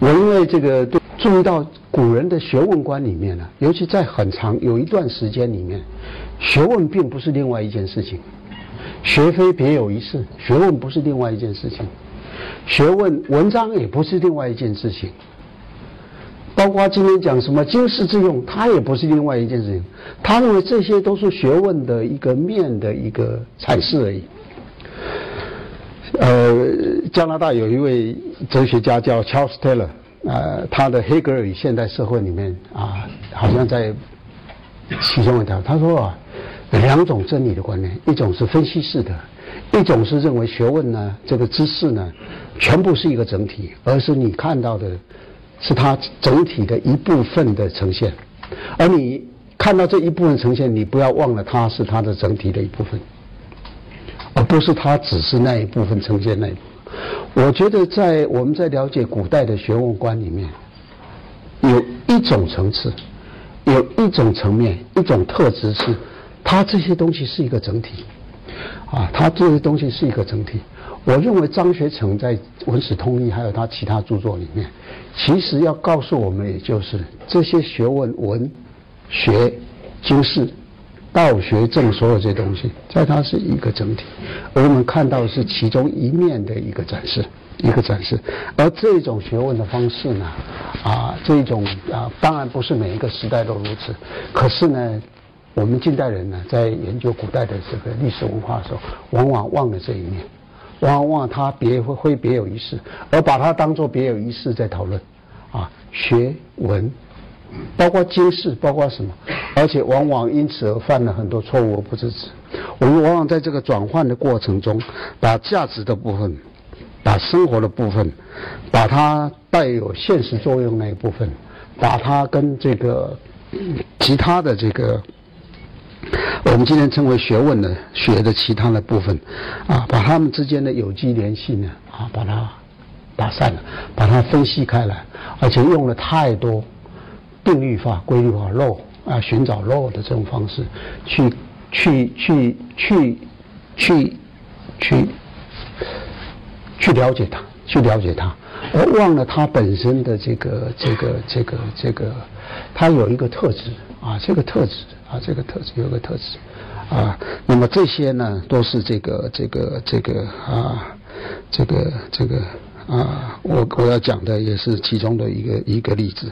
我因为这个都注意到古人的学问观里面呢，尤其在很长有一段时间里面，学问并不是另外一件事情，学非别有一事，学问不是另外一件事情，学问文章也不是另外一件事情。包括今天讲什么经世致用，它也不是另外一件事情。他认为这些都是学问的一个面的一个阐释而已。呃，加拿大有一位哲学家叫 Charles Taylor，呃，他的《黑格尔与现代社会》里面啊，好像在其中一条，他说啊，两种真理的观念，一种是分析式的，一种是认为学问呢，这个知识呢，全部是一个整体，而是你看到的。是它整体的一部分的呈现，而你看到这一部分呈现，你不要忘了它是它的整体的一部分，而不是它只是那一部分呈现那一。我觉得在我们在了解古代的学问观里面，有一种层次，有一种层面，一种特质是，它这些东西是一个整体，啊，它这些东西是一个整体。我认为张学成在《文史通义》还有他其他著作里面，其实要告诉我们，也就是这些学问、文学、经世、道学、正所有这些东西，在它是一个整体，而我们看到是其中一面的一个展示，一个展示。而这种学问的方式呢，啊，这种啊，当然不是每一个时代都如此，可是呢，我们近代人呢，在研究古代的这个历史文化的时候，往往忘了这一面。往往他别会会别有一事，而把它当做别有一事在讨论，啊，学文，包括经世，包括什么，而且往往因此而犯了很多错误而不自知。我们往往在这个转换的过程中，把价值的部分，把生活的部分，把它带有现实作用那一部分，把它跟这个其他的这个。我们今天称为学问的学的其他的部分，啊，把它们之间的有机联系呢，啊，把它打散了，把它分析开来，而且用了太多定律化、规律化漏啊，寻找漏的这种方式，去去去去去去去了解它，去了解它，而忘了它本身的这个这个这个这个，它有一个特质啊，这个特质。啊，这个特质有个特质，啊，那么这些呢，都是这个这个这个啊，这个这个啊，我我要讲的也是其中的一个一个例子。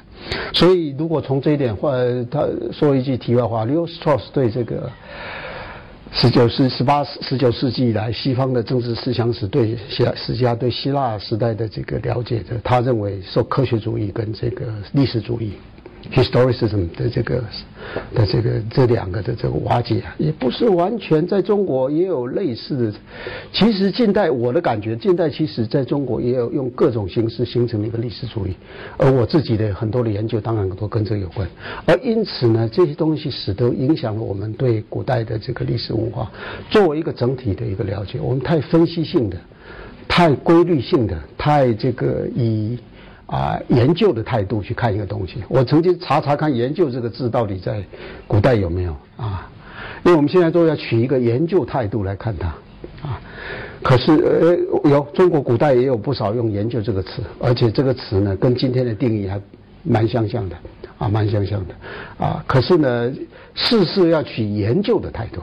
所以，如果从这一点话，他说一句题外话，Leo Strauss 对这个十九世、十八、十九世纪以来西方的政治思想史对希史家对希腊时代的这个了解的，他认为受科学主义跟这个历史主义。Historicism 的这个的这个这两个的这个瓦解啊，也不是完全在中国也有类似的。其实近代我的感觉，近代其实在中国也有用各种形式形成了一个历史主义，而我自己的很多的研究当然都跟这个有关。而因此呢，这些东西使得影响了我们对古代的这个历史文化作为一个整体的一个了解。我们太分析性的、太规律性的、太这个以。啊，研究的态度去看一个东西，我曾经查查看“研究”这个字到底在古代有没有啊？因为我们现在都要取一个研究态度来看它啊。可是呃，有中国古代也有不少用“研究”这个词，而且这个词呢，跟今天的定义还蛮相像的啊，蛮相像的啊。可是呢，事事要取研究的态度。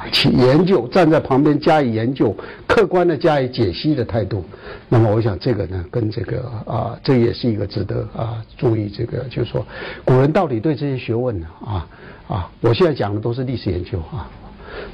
去研究，站在旁边加以研究，客观的加以解析的态度。那么，我想这个呢，跟这个啊，这也是一个值得啊注意。这个就是说，古人到底对这些学问呢啊啊，我现在讲的都是历史研究啊。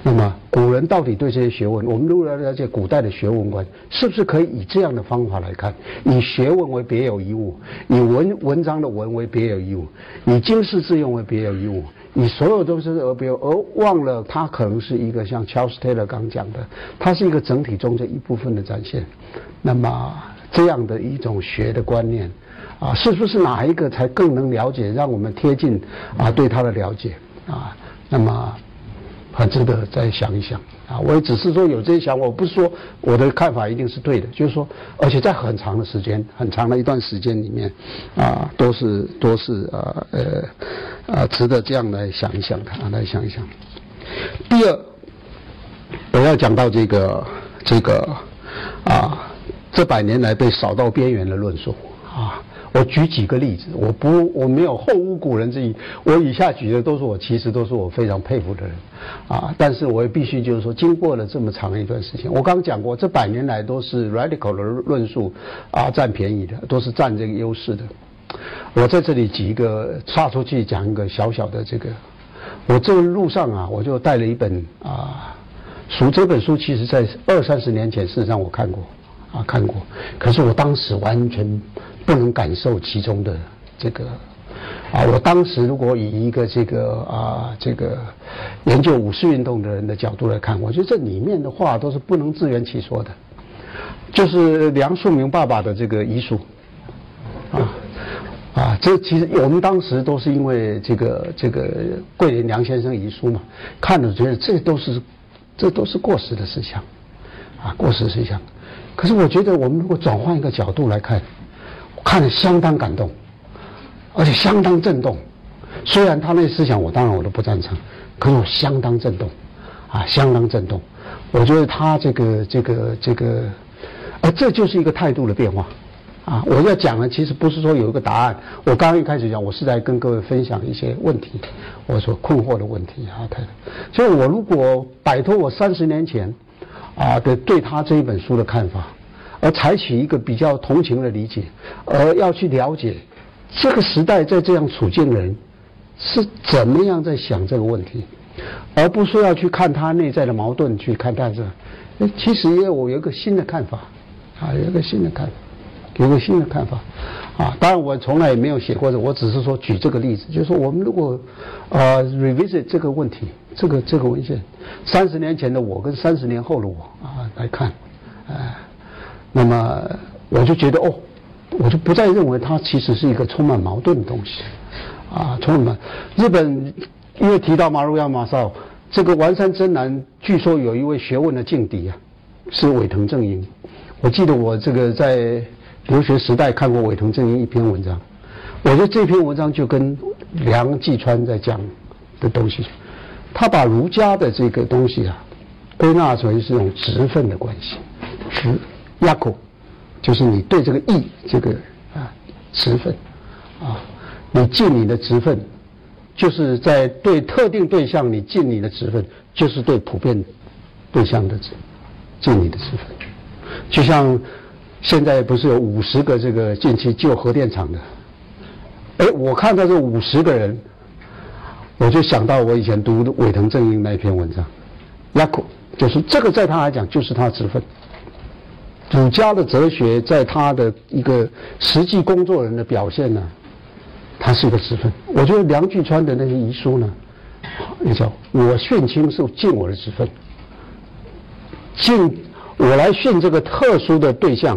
那么，古人到底对这些学问，我们如果要了解古代的学问观，是不是可以以这样的方法来看？以学问为别有一物，以文文章的文为别有一物，以经世致用为别有一物。你所有都是而别而忘了，它可能是一个像 Charles Taylor 刚讲的，它是一个整体中的一部分的展现。那么这样的一种学的观念，啊，是不是哪一个才更能了解，让我们贴近啊对它的了解啊？那么很值得再想一想啊！我也只是说有这些想法，我不是说我的看法一定是对的，就是说，而且在很长的时间、很长的一段时间里面，啊，都是都是啊呃。啊，值得这样来想一想的啊，来想一想。第二，我要讲到这个这个啊，这百年来被扫到边缘的论述啊。我举几个例子，我不我没有后无古人之意，我以下举的都是我其实都是我非常佩服的人，啊，但是我也必须就是说，经过了这么长一段时间，我刚讲过，这百年来都是 radical 的论述啊占便宜的，都是占这个优势的。我在这里举一个插出去讲一个小小的这个，我这路上啊，我就带了一本啊书，这本书其实在二三十年前事实上我看过啊看过，可是我当时完全。不能感受其中的这个啊！我当时如果以一个这个啊这个研究五四运动的人的角度来看，我觉得这里面的话都是不能自圆其说的，就是梁漱溟爸爸的这个遗书啊啊！这其实我们当时都是因为这个这个桂林梁先生遗书嘛，看了觉得这都是这都是过时的思想啊，过时思想。可是我觉得我们如果转换一个角度来看。看了相当感动，而且相当震动。虽然他那思想我当然我都不赞成，可是我相当震动，啊，相当震动。我觉得他这个这个这个，而这就是一个态度的变化，啊，我要讲的其实不是说有一个答案。我刚刚一开始讲，我是在跟各位分享一些问题，我所困惑的问题啊，太太。所以我如果摆脱我三十年前啊的对他这一本书的看法。而采取一个比较同情的理解，而要去了解这个时代在这样处境的人是怎么样在想这个问题，而不是要去看他内在的矛盾，去看他这。其实也我有一个新的看法，啊，有一个新的看法，有个新的看法，啊，当然我从来也没有写过，我只是说举这个例子，就是说我们如果呃 revisit 这个问题，这个这个文献，三十年前的我跟三十年后的我啊来看，哎。那么我就觉得哦，我就不再认为它其实是一个充满矛盾的东西，啊，充满日本因为提到马路亚马少这个丸山真男，据说有一位学问的劲敌啊，是尾藤正英。我记得我这个在留学时代看过尾藤正英一篇文章，我觉得这篇文章就跟梁继川在讲的东西，他把儒家的这个东西啊归纳成是一种职分的关系，直。压口，就是你对这个义这个啊职分啊，你尽你的职分，就是在对特定对象你尽你的职分，就是对普遍对象的尽你的职分。就像现在不是有五十个这个近期救核电厂的，哎，我看到这五十个人，我就想到我以前读的尾藤正英那一篇文章，压口就是这个，在他来讲就是他职分。儒家的哲学在他的一个实际工作人的表现呢，他是一个职分。我觉得梁巨川的那些遗书呢，你知道，我殉清是尽我的职分，尽我来训这个特殊的对象，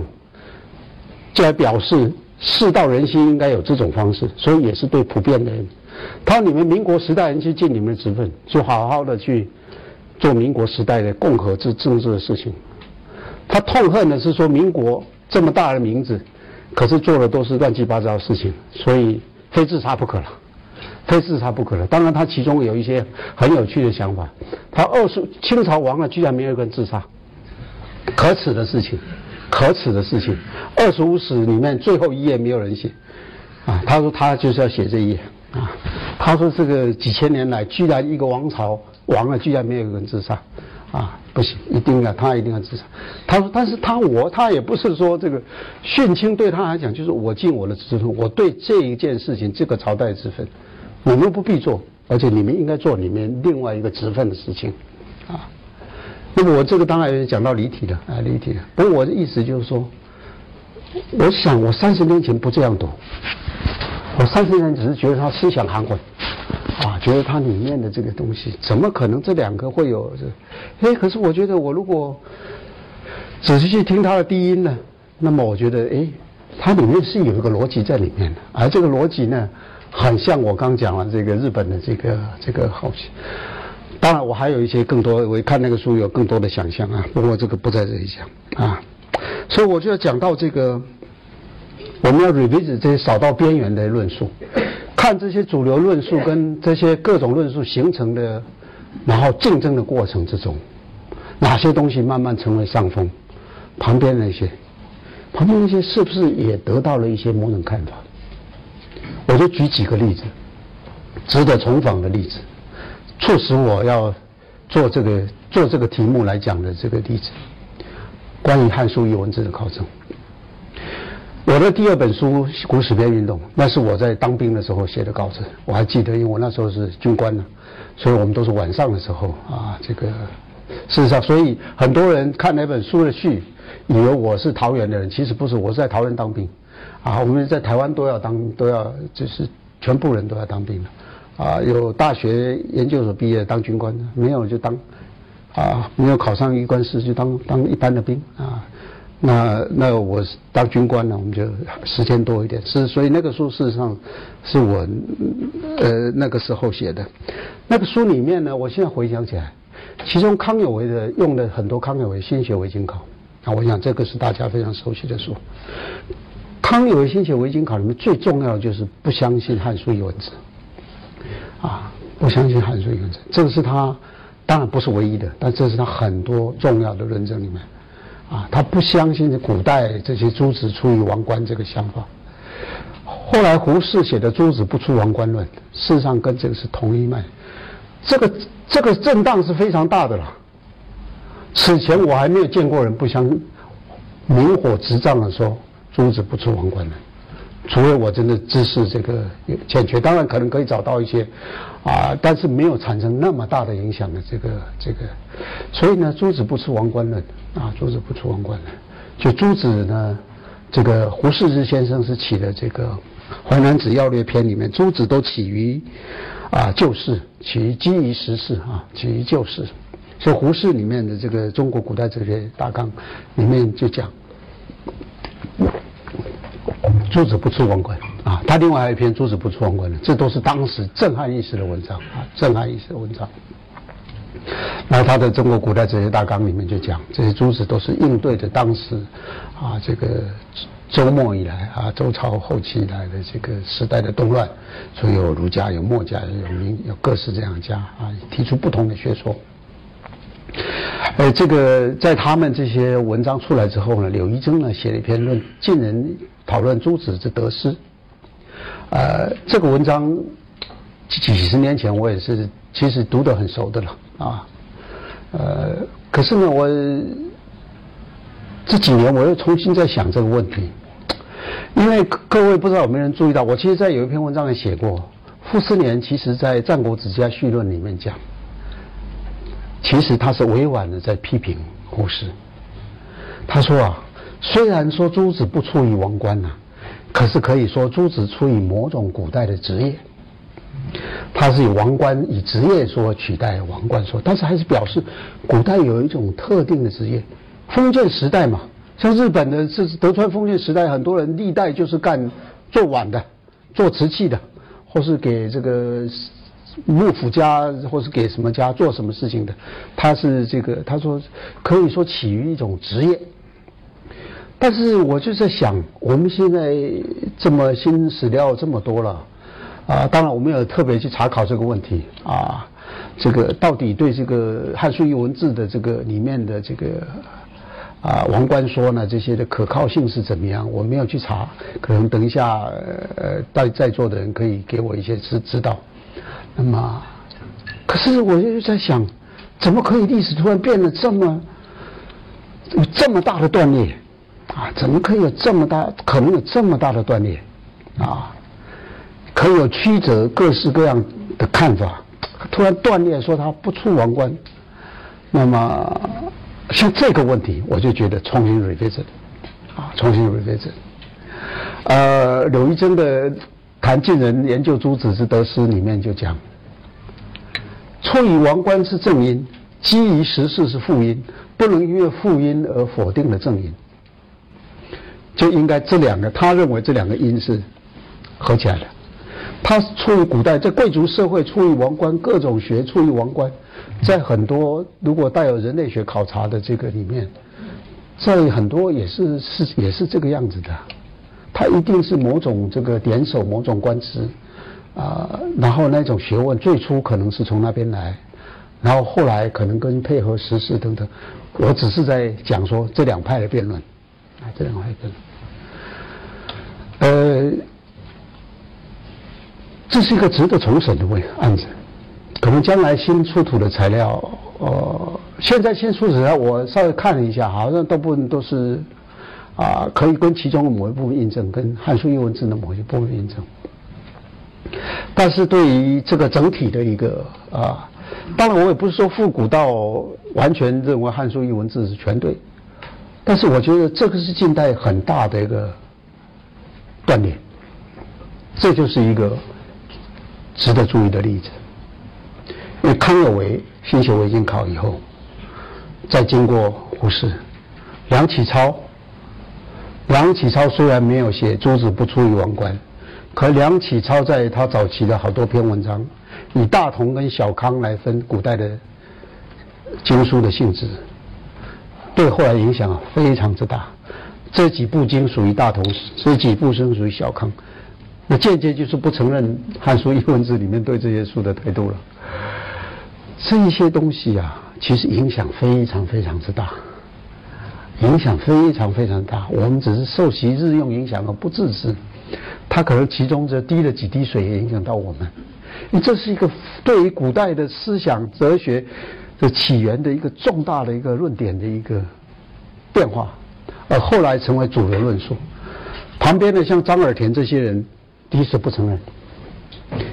就来表示世道人心应该有这种方式，所以也是对普遍的人。他说：“你们民国时代人去尽你们的职分，就好好的去做民国时代的共和制政治的事情。”他痛恨的是说，民国这么大的名字，可是做的都是乱七八糟的事情，所以非自杀不可了，非自杀不可了。当然，他其中有一些很有趣的想法。他二十清朝亡了，居然没有一个人自杀，可耻的事情，可耻的事情。二十五史里面最后一页没有人写，啊，他说他就是要写这一页，啊，他说这个几千年来，居然一个王朝亡了，居然没有一个人自杀。啊，不行，一定要他一定要自杀。他说，但是他我他也不是说这个殉清对他来讲就是我尽我的职分，我对这一件事情这个朝代之分，你们不必做，而且你们应该做你们另外一个职分的事情，啊。那么我这个当然也讲到离题了啊，离题了。不过我的意思就是说，我想我三十年前不这样读，我三十年只是觉得他思想含混。啊，觉得它里面的这个东西，怎么可能这两个会有这？哎，可是我觉得我如果仔细去听它的低音呢，那么我觉得哎，它里面是有一个逻辑在里面的，而这个逻辑呢，很像我刚讲了这个日本的这个这个好奇。当然，我还有一些更多，我一看那个书有更多的想象啊，不过这个不在这里讲啊。所以我就要讲到这个，我们要 revisit 这些扫到边缘的论述。看这些主流论述跟这些各种论述形成的，然后竞争的过程之中，哪些东西慢慢成为上风，旁边那些旁边那些是不是也得到了一些某种看法？我就举几个例子，值得重访的例子，促使我要做这个做这个题目来讲的这个例子，关于《汉书艺文字》的考证。我的第二本书《古史编运动》，那是我在当兵的时候写的稿子，我还记得，因为我那时候是军官呢，所以我们都是晚上的时候啊，这个事实上，所以很多人看那本书的序，以为我是桃园的人，其实不是，我是在桃园当兵，啊，我们在台湾都要当，都要就是全部人都要当兵的，啊，有大学研究所毕业当军官的，没有就当，啊，没有考上医官师就当当一般的兵啊。那那我当军官呢，我们就时间多一点，是所以那个书事实上是我呃那个时候写的。那个书里面呢，我现在回想起来，其中康有为的用了很多康有为心学为经考啊，我想这个是大家非常熟悉的书。康有为心学为经考里面最重要的就是不相信《汉书》一文字啊，不相信《汉书》一文字，这个是他当然不是唯一的，但这是他很多重要的论证里面。啊，他不相信古代这些诸子出于王冠这个想法。后来胡适写的《诸子不出王冠论》，事实上跟这个是同一脉。这个这个震荡是非常大的了。此前我还没有见过人不相明火执仗的说诸子不出王冠论，除非我真的知识这个欠缺，当然可能可以找到一些啊，但是没有产生那么大的影响的这个这个。所以呢，诸子不出王冠论。啊，诸子不出王冠的，就诸子呢，这个胡适之先生是起的这个《淮南子要略篇》里面，诸子都起于啊旧事，起于基于时事啊，起于旧事。所以胡适里面的这个中国古代哲学大纲里面就讲，诸子不出王冠啊。他另外还有一篇诸子不出王冠的，这都是当时震撼一时的文章啊，震撼一时的文章。然后他的《中国古代哲学大纲》里面就讲，这些诸子都是应对着当时，啊，这个周末以来啊，周朝后期以来的这个时代的动乱，所以有儒家、有墨家、有明、有各式这样家啊，提出不同的学说。呃，这个在他们这些文章出来之后呢，柳一征呢写了一篇论，近人讨论诸子之得失。呃，这个文章几十年前我也是其实读得很熟的了。啊，呃，可是呢，我这几年我又重新在想这个问题，因为各位不知道有没有人注意到，我其实，在有一篇文章也写过，傅斯年其实在《战国子家序论》里面讲，其实他是委婉的在批评胡适。他说啊，虽然说诸子不出于王冠呐，可是可以说诸子出于某种古代的职业。他是以王冠以职业说取代王冠说，但是还是表示古代有一种特定的职业，封建时代嘛，像日本的是德川封建时代，很多人历代就是干做碗的，做瓷器的，或是给这个幕府家，或是给什么家做什么事情的，他是这个他说可以说起于一种职业，但是我就在想，我们现在这么新史料这么多了。啊，当然我没有特别去查考这个问题啊，这个到底对这个《汉书艺文字》的这个里面的这个啊王冠说呢这些的可靠性是怎么样？我没有去查，可能等一下呃在在座的人可以给我一些知知道。那么，可是我就在想，怎么可以历史突然变得这么有这么大的断裂啊？怎么可以有这么大可能有这么大的断裂啊？可有曲折各式各样的看法，突然断裂说他不出王冠，那么像这个问题，我就觉得重新 revisit，啊，重新 revisit。呃，柳一真的《谈晋人研究诸子之得失》里面就讲，出于王冠是正因，基于实事是负因，不能因为负因而否定了正因，就应该这两个，他认为这两个因是合起来的。他出于古代，在贵族社会出于王冠，各种学出于王冠，在很多如果带有人类学考察的这个里面，在很多也是是也是这个样子的，他一定是某种这个点手某种官职，啊，然后那种学问最初可能是从那边来，然后后来可能跟配合时事等等，我只是在讲说这两派的辩论，啊，这两个黑格。呃，这是一个值得重审的问案子，可能将来新出土的材料，呃，现在新出土材料我稍微看了一下，好像大部分都是啊，可以跟其中的某一部分印证，跟《汉书艺文志》的某一部分印证。但是对于这个整体的一个啊，当然我也不是说复古到完全认为《汉书艺文志》是全对，但是我觉得这个是近代很大的一个。断裂，这就是一个值得注意的例子。因为康有为新学维经考以后，再经过胡适、梁启超。梁启超虽然没有写“诸子不出于王冠”，可梁启超在他早期的好多篇文章，以大同跟小康来分古代的经书的性质，对后来影响非常之大。这几部经属于大同，这几部经属于小康，那间接就是不承认《汉书》一文字里面对这些书的态度了。这一些东西啊，其实影响非常非常之大，影响非常非常大。我们只是受其日用影响而不自知，它可能其中这滴了几滴水也影响到我们。因为这是一个对于古代的思想哲学的起源的一个重大的一个论点的一个变化。而后来成为主流论述，旁边的像张尔田这些人，第一次不承认。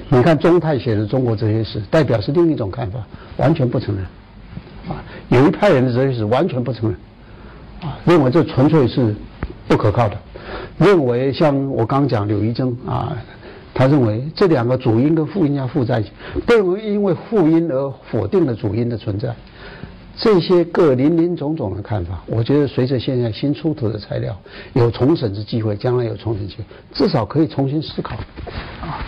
你看钟泰写的《中国哲学史》，代表是另一种看法，完全不承认。啊，有一派人的哲学史完全不承认，啊，认为这纯粹是不可靠的。认为像我刚讲柳一征啊，他认为这两个主因跟副因要附在一起，不能因为副因而否定了主因的存在。这些各林林总总的看法，我觉得随着现在新出土的材料有重审之机会，将来有重审机会，至少可以重新思考。啊，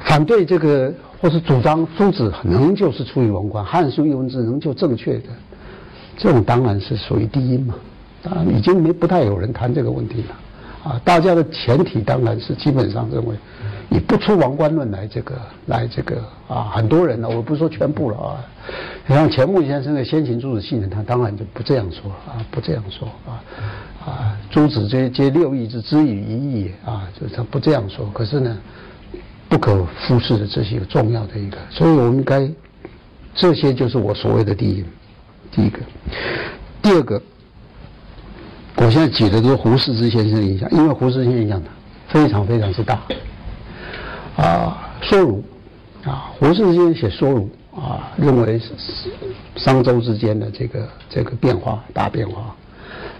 反对这个或是主张诸子仍旧是出于文官，《汉书》一文字仍旧正确的，这种当然是属于低音嘛。当然已经没不太有人谈这个问题了。啊，大家的前提当然是基本上认为。以不出王冠论来这个来这个啊，很多人呢，我不是说全部了啊。像钱穆先生的《先秦诸子信》呢，他当然就不这样说啊，不这样说啊啊，诸子皆皆六艺之之与一义也啊，就是他不这样说。可是呢，不可忽视的这些重要的一个，所以我们该这些就是我所谓的第一，第一个，第二个，我现在举的都是胡适之先生的影响，因为胡适先生影响非常非常之大。啊，说儒，啊，胡适之先生写说儒，啊，认为商周之间的这个这个变化大变化，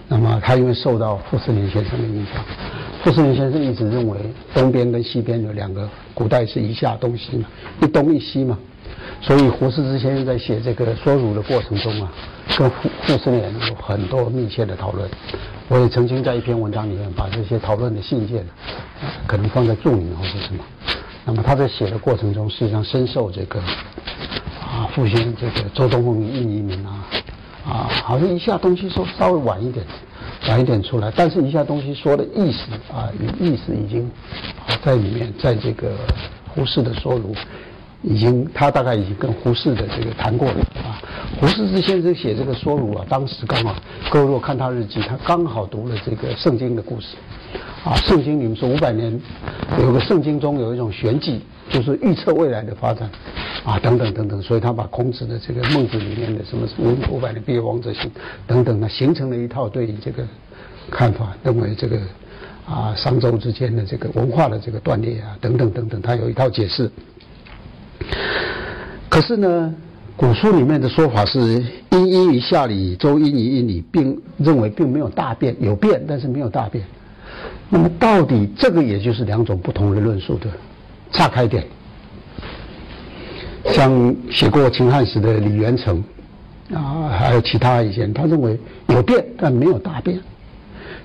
那么他因为受到傅斯年先生的影响，傅斯年先生一直认为东边跟西边有两个古代是一下东西嘛，一东一西嘛，所以胡适之先生在写这个说儒的过程中啊，跟傅傅斯年有很多密切的讨论。我也曾经在一篇文章里面把这些讨论的信件，可能放在注明或者什么。那么他在写的过程中，实际上深受这个啊，复兴这个周东风印移民啊，啊，好像一下东西说稍微晚一点，晚一点出来，但是一下东西说的意思啊，意思已经在里面，在这个胡适的说儒，已经他大概已经跟胡适的这个谈过了啊。胡适之先生写这个说儒啊，当时刚好各位如果看他日记，他刚好读了这个圣经的故事。啊，圣经里面说五百年有个圣经中有一种玄机，就是预测未来的发展，啊，等等等等，所以他把孔子的这个孟子里面的什么五五百年必有王者行等等呢，形成了一套对于这个看法，认为这个啊商周之间的这个文化的这个断裂啊等等等等，他有一套解释。可是呢，古书里面的说法是殷殷于夏礼，周殷于殷礼，并认为并没有大变，有变但是没有大变。那么，到底这个也就是两种不同的论述的岔开点。像写过秦汉史的李元成啊，还有其他一些，他认为有变，但没有大变。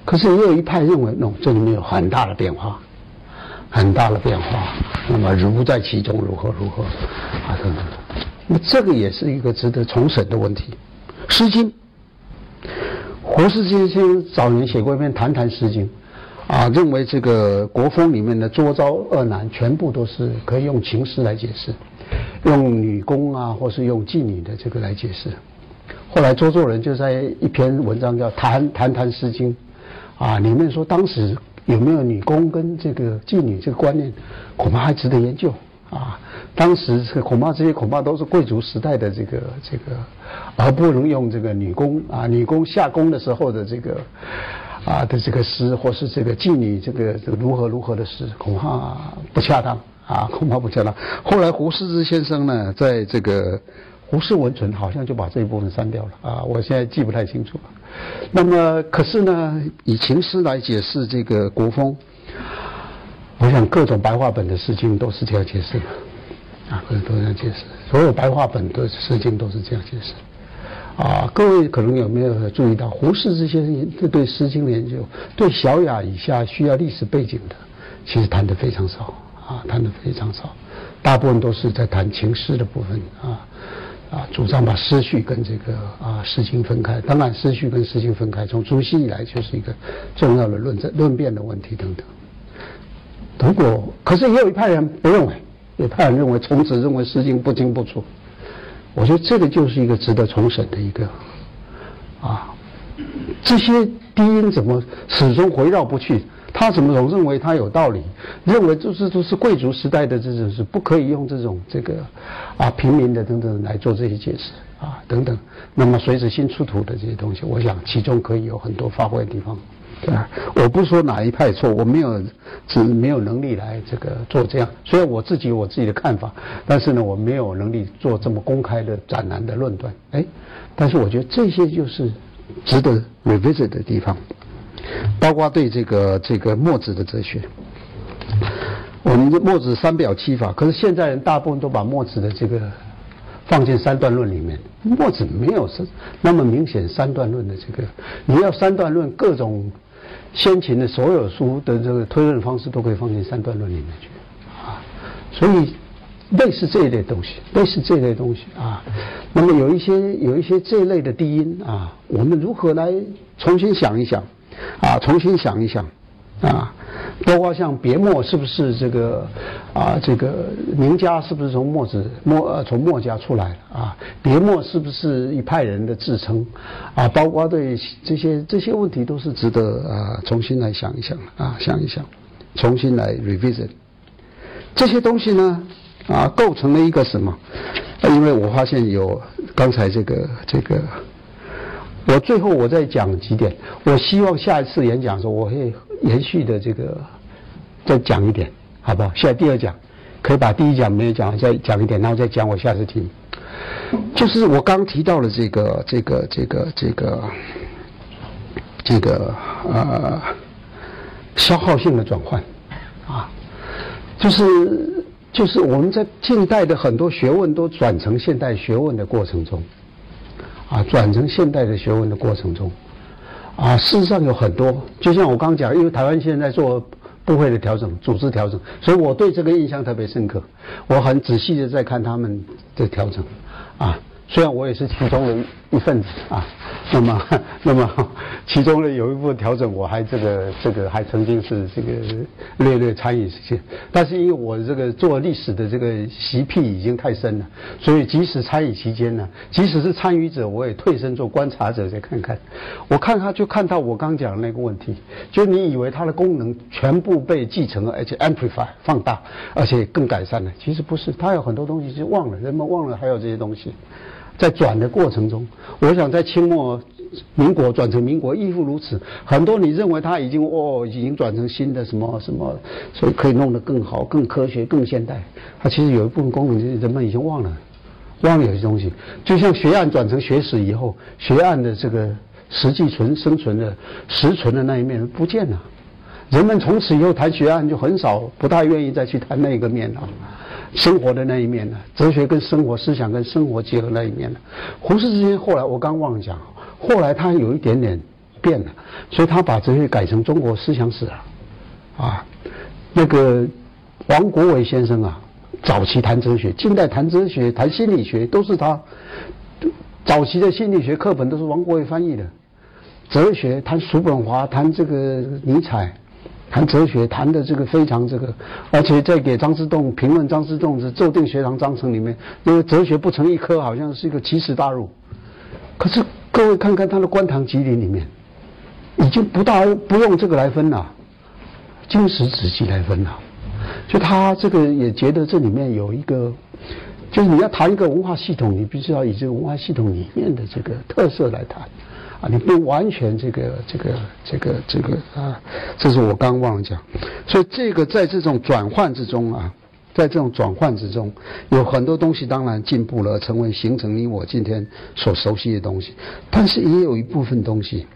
可是也有一派认为，喏，这里面有很大的变化，很大的变化。那么如在其中如何如何啊等等。那么这个也是一个值得重审的问题。《诗经》，胡适先生早年写过一篇《谈谈诗经》。啊，认为这个国风里面的捉招二难，全部都是可以用情诗来解释，用女工啊，或是用妓女的这个来解释。后来周作人就在一篇文章叫《谈谈谈诗经》，啊，里面说当时有没有女工跟这个妓女这个观念，恐怕还值得研究啊。当时这恐怕这些恐怕都是贵族时代的这个这个，而不能用这个女工啊，女工下工的时候的这个啊的这个诗，或是这个妓女这个这个如何如何的诗，恐怕不恰当啊，恐怕不恰当。后来胡适之先生呢，在这个。胡适文存好像就把这一部分删掉了啊，我现在记不太清楚了。那么，可是呢，以情诗来解释这个国风，我想各种白话本的诗经都是这样解释的啊，都都这样解释。所有白话本的诗经都是这样解释啊。各位可能有没有注意到，胡适这些人对诗经的研究，对小雅以下需要历史背景的，其实谈的非常少啊，谈的非常少，大部分都是在谈情诗的部分啊。啊，主张把诗序跟这个啊《诗经》分开。当然，诗序跟《诗经》分开，从朱熹以来就是一个重要的论证、论辩的问题等等。如果，可是也有一派人不认为，有派人认为从此认为《诗经》不清不楚。我觉得这个就是一个值得重审的一个啊，这些低音怎么始终回绕不去？他怎么总认为他有道理？认为就是都是贵族时代的这种是不可以用这种这个啊平民的等等来做这些解释啊等等。那么随着新出土的这些东西，我想其中可以有很多发挥的地方。啊，我不说哪一派错，我没有只没有能力来这个做这样。虽然我自己有我自己的看法，但是呢，我没有能力做这么公开的斩难的论断。哎，但是我觉得这些就是值得 revisit 的地方。包括对这个这个墨子的哲学，我们的墨子三表七法，可是现在人大部分都把墨子的这个放进三段论里面。墨子没有是那么明显三段论的这个，你要三段论，各种先秦的所有书的这个推论方式都可以放进三段论里面去啊。所以类似这一类东西，类似这类东西啊，那么有一些有一些这一类的低音啊，我们如何来重新想一想？啊，重新想一想，啊，包括像别墨是不是这个啊，这个名家是不是从墨子墨呃从墨家出来啊？别墨是不是一派人的自称？啊，包括对这些这些问题都是值得啊重新来想一想啊，想一想，重新来 revisit 这些东西呢啊，构成了一个什么？因为我发现有刚才这个这个。我最后我再讲几点，我希望下一次演讲的时候我会延续的这个再讲一点，好不好？现在第二讲可以把第一讲没有讲再讲一点，然后再讲我下次听。就是我刚提到了这个这个这个这个这个呃消耗性的转换啊，就是就是我们在近代的很多学问都转成现代学问的过程中。啊，转成现代的学问的过程中，啊，事实上有很多，就像我刚讲，因为台湾现在做部会的调整、组织调整，所以我对这个印象特别深刻。我很仔细的在看他们的调整，啊，虽然我也是其中人一份子啊。那么，那么，其中呢有一部分调整，我还这个这个还曾经是这个略略参与些，但是因为我这个做历史的这个习癖已经太深了，所以即使参与期间呢，即使是参与者，我也退身做观察者再看看。我看他就看到我刚讲的那个问题，就你以为它的功能全部被继承了，而且 amplify 放大，而且更改善了，其实不是，它有很多东西是忘了，人们忘了还有这些东西。在转的过程中，我想在清末民国转成民国亦复如此。很多你认为它已经哦，已经转成新的什么什么，所以可以弄得更好、更科学、更现代。它其实有一部分功能，人们已经忘了，忘了有些东西。就像学案转成学史以后，学案的这个实际存生存的实存的那一面不见了。人们从此以后谈学案就很少，不太愿意再去谈那个面了。生活的那一面呢？哲学跟生活、思想跟生活结合那一面呢？胡适之间后来我刚忘了讲，后来他有一点点变了，所以他把哲学改成中国思想史了。啊，那个王国维先生啊，早期谈哲学，近代谈哲学、谈心理学都是他。早期的心理学课本都是王国维翻译的，哲学谈叔本华，谈这个尼采。谈哲学谈的这个非常这个，而且在给张之洞评论张之洞是《奏定学堂章程》里面，因为哲学不成一科，好像是一个奇耻大辱。可是各位看看他的《观堂集林》里面，已经不大不用这个来分了，经史子集来分了。就他这个也觉得这里面有一个，就是你要谈一个文化系统，你必须要以这个文化系统里面的这个特色来谈，啊，你不完全这个这个这个这个啊，这是我刚忘了讲。所以这个在这种转换之中啊，在这种转换之中，有很多东西当然进步了，成为形成你我今天所熟悉的东西，但是也有一部分东西，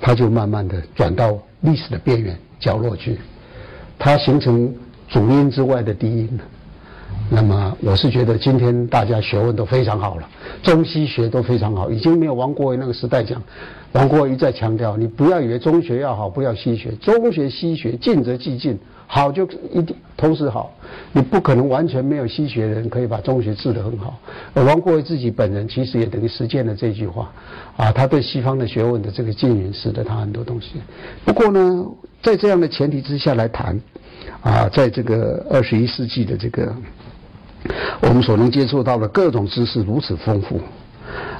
它就慢慢的转到历史的边缘角落去，它形成。主音之外的低音了那么我是觉得今天大家学问都非常好了，中西学都非常好，已经没有王国维那个时代讲。王国维一再强调，你不要以为中学要好，不要西学，中学西学进则即进，好就一定同时好，你不可能完全没有西学的人可以把中学治得很好。而王国维自己本人其实也等于实践了这句话，啊，他对西方的学问的这个浸淫，使得他很多东西。不过呢，在这样的前提之下来谈。啊，在这个二十一世纪的这个，我们所能接触到的各种知识如此丰富，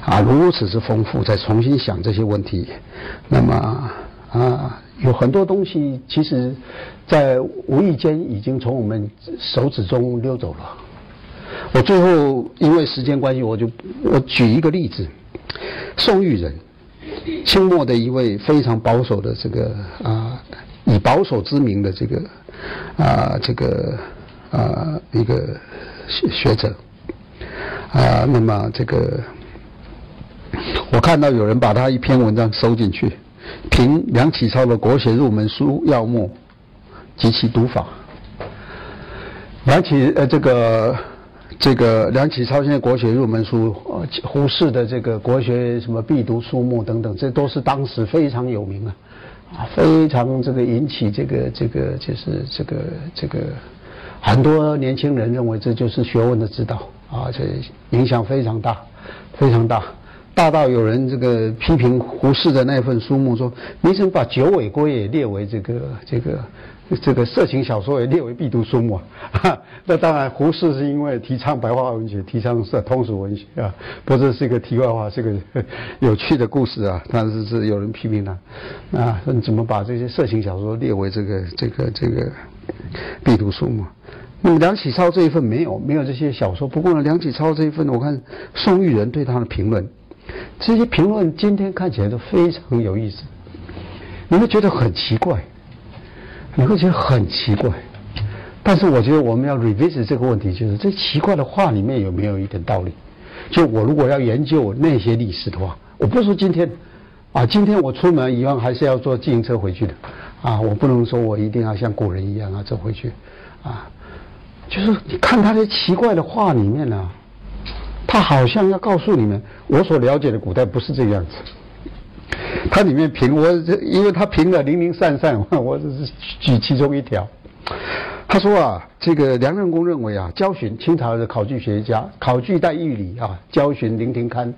啊，如此之丰富，再重新想这些问题，那么啊，有很多东西其实，在无意间已经从我们手指中溜走了。我最后因为时间关系，我就我举一个例子，宋玉人，清末的一位非常保守的这个啊，以保守之名的这个。啊，这个啊，一个学者啊，那么这个，我看到有人把他一篇文章收进去，评梁启超的国学入门书要目及其读法。梁启呃，这个这个梁启超现在国学入门书，呃胡适的这个国学什么必读书目等等，这都是当时非常有名啊。啊，非常这个引起这个这个就是这个这个很多年轻人认为这就是学问的指导啊，这影响非常大，非常大，大到有人这个批评胡适的那份书目说，你怎么把九尾龟也列为这个这个？这个色情小说也列为必读书目啊，那当然胡适是因为提倡白话文学，提倡是通俗文学啊。不这是一个题外话，是个有趣的故事啊。但是是有人批评他，啊，说你怎么把这些色情小说列为这个这个这个必读书目？那么梁启超这一份没有没有这些小说，不过呢，梁启超这一份，我看宋玉人对他的评论，这些评论今天看起来都非常有意思，你会觉得很奇怪。你会觉得很奇怪，但是我觉得我们要 revisit 这个问题，就是这奇怪的话里面有没有一点道理？就我如果要研究那些历史的话，我不说今天，啊，今天我出门以后还是要坐自行车回去的，啊，我不能说我一定要像古人一样啊走回去，啊，就是你看他的奇怪的话里面呢，他好像要告诉你们，我所了解的古代不是这个样子。它里面评我这，因为他评的零零散散，我只是举其中一条。他说啊，这个梁任公认为啊，焦循清朝的考据学家，考据带玉理啊，焦循林廷堪，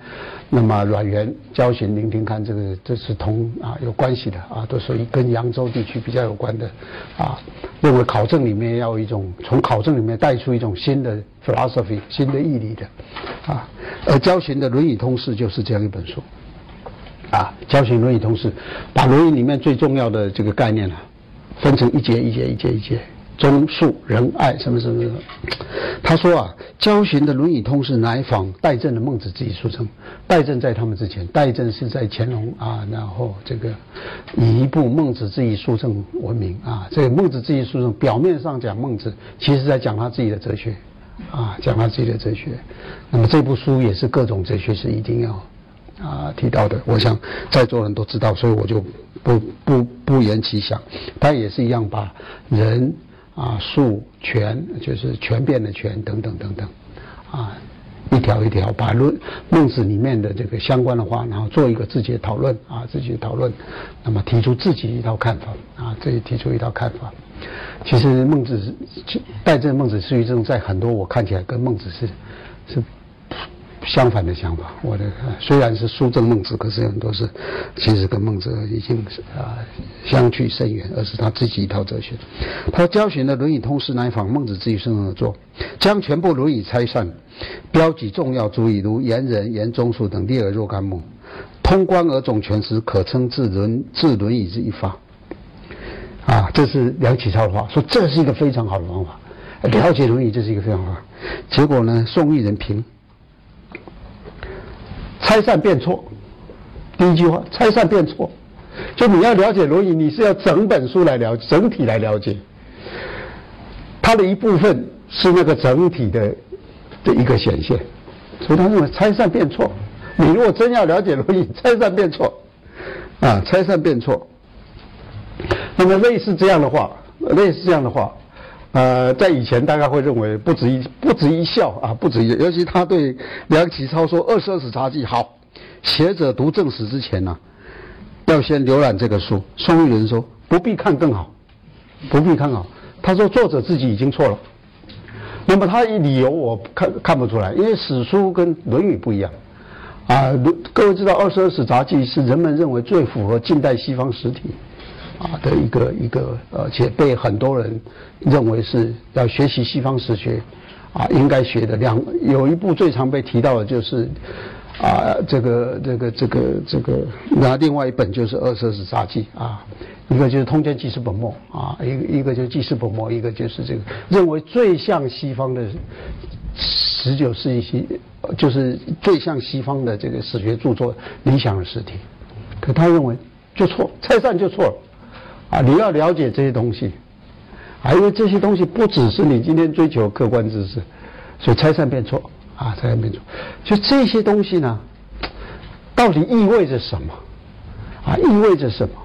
那么阮元焦循林廷堪，这个这是同啊有关系的啊，都属于跟扬州地区比较有关的啊。认为考证里面要一种从考证里面带出一种新的 philosophy 新的义理的啊，而焦循的《论语通释》就是这样一本书。啊，教学论语通识，把论语里面最重要的这个概念啊，分成一节一节一节一节，忠恕仁爱什么什么什么。他说啊，教学的论语通识乃仿戴震的孟子自己书称，戴震在他们之前，戴震是在乾隆啊，然后这个以一部孟子自己书证闻名啊。这个孟子自己书证表面上讲孟子，其实在讲他自己的哲学啊，讲他自己的哲学。那么这部书也是各种哲学是一定要。啊，提到的，我想在座人都知道，所以我就不不不言其详。他也是一样，把人啊、数、权，就是权变的权等等等等，啊，一条一条把论孟子里面的这个相关的话，然后做一个自己的讨论啊，自己的讨论，那么提出自己一套看法啊，自己提出一套看法。其实孟子是带这孟子是一种在很多我看起来跟孟子是是。相反的想法，我的虽然是书正孟子，可是很多是其实跟孟子已经是啊相去甚远，而是他自己一套哲学。他教选的《论语通识》乃仿孟子自己身而作，将全部《论语》拆散，标记重要主义如言人、言中恕等列而若干目，通关而总全时，可称治轮治轮椅之一法。啊，这是梁启超的话，说这是一个非常好的方法，了解论语这是一个非常好。结果呢，宋玉人评拆散变错，第一句话拆散变错，就你要了解轮椅，你是要整本书来了，整体来了解，它的一部分是那个整体的的一个显现，所以他认为拆散变错。你如果真要了解轮椅，拆散变错，啊，拆散变错。那么类似这样的话，类似这样的话，呃，在以前大概会认为不值一不值一笑啊，不值一，尤其他对梁启超说《二十二史札记》好，学者读正史之前呢，要先浏览这个书。宋玉人说不必看更好，不必看好。他说作者自己已经错了。那么他理由我看看不出来，因为史书跟《论语》不一样。啊，各位知道《二十二史札记》是人们认为最符合近代西方实体。啊的一个一个，而且被很多人认为是要学习西方史学，啊，应该学的两有一部最常被提到的就是，啊，这个这个这个这个，那另外一本就是《二十史杂记》啊，一个就是《通鉴纪事本末》啊，一个一个就是《纪事本末》，一个就是这个认为最像西方的十九世纪，就是最像西方的这个史学著作理想的实体，可他认为就错，拆散就错了。啊，你要了解这些东西，啊，因为这些东西不只是你今天追求客观知识，所以拆散变错啊，拆散变错，就这些东西呢，到底意味着什么？啊，意味着什么？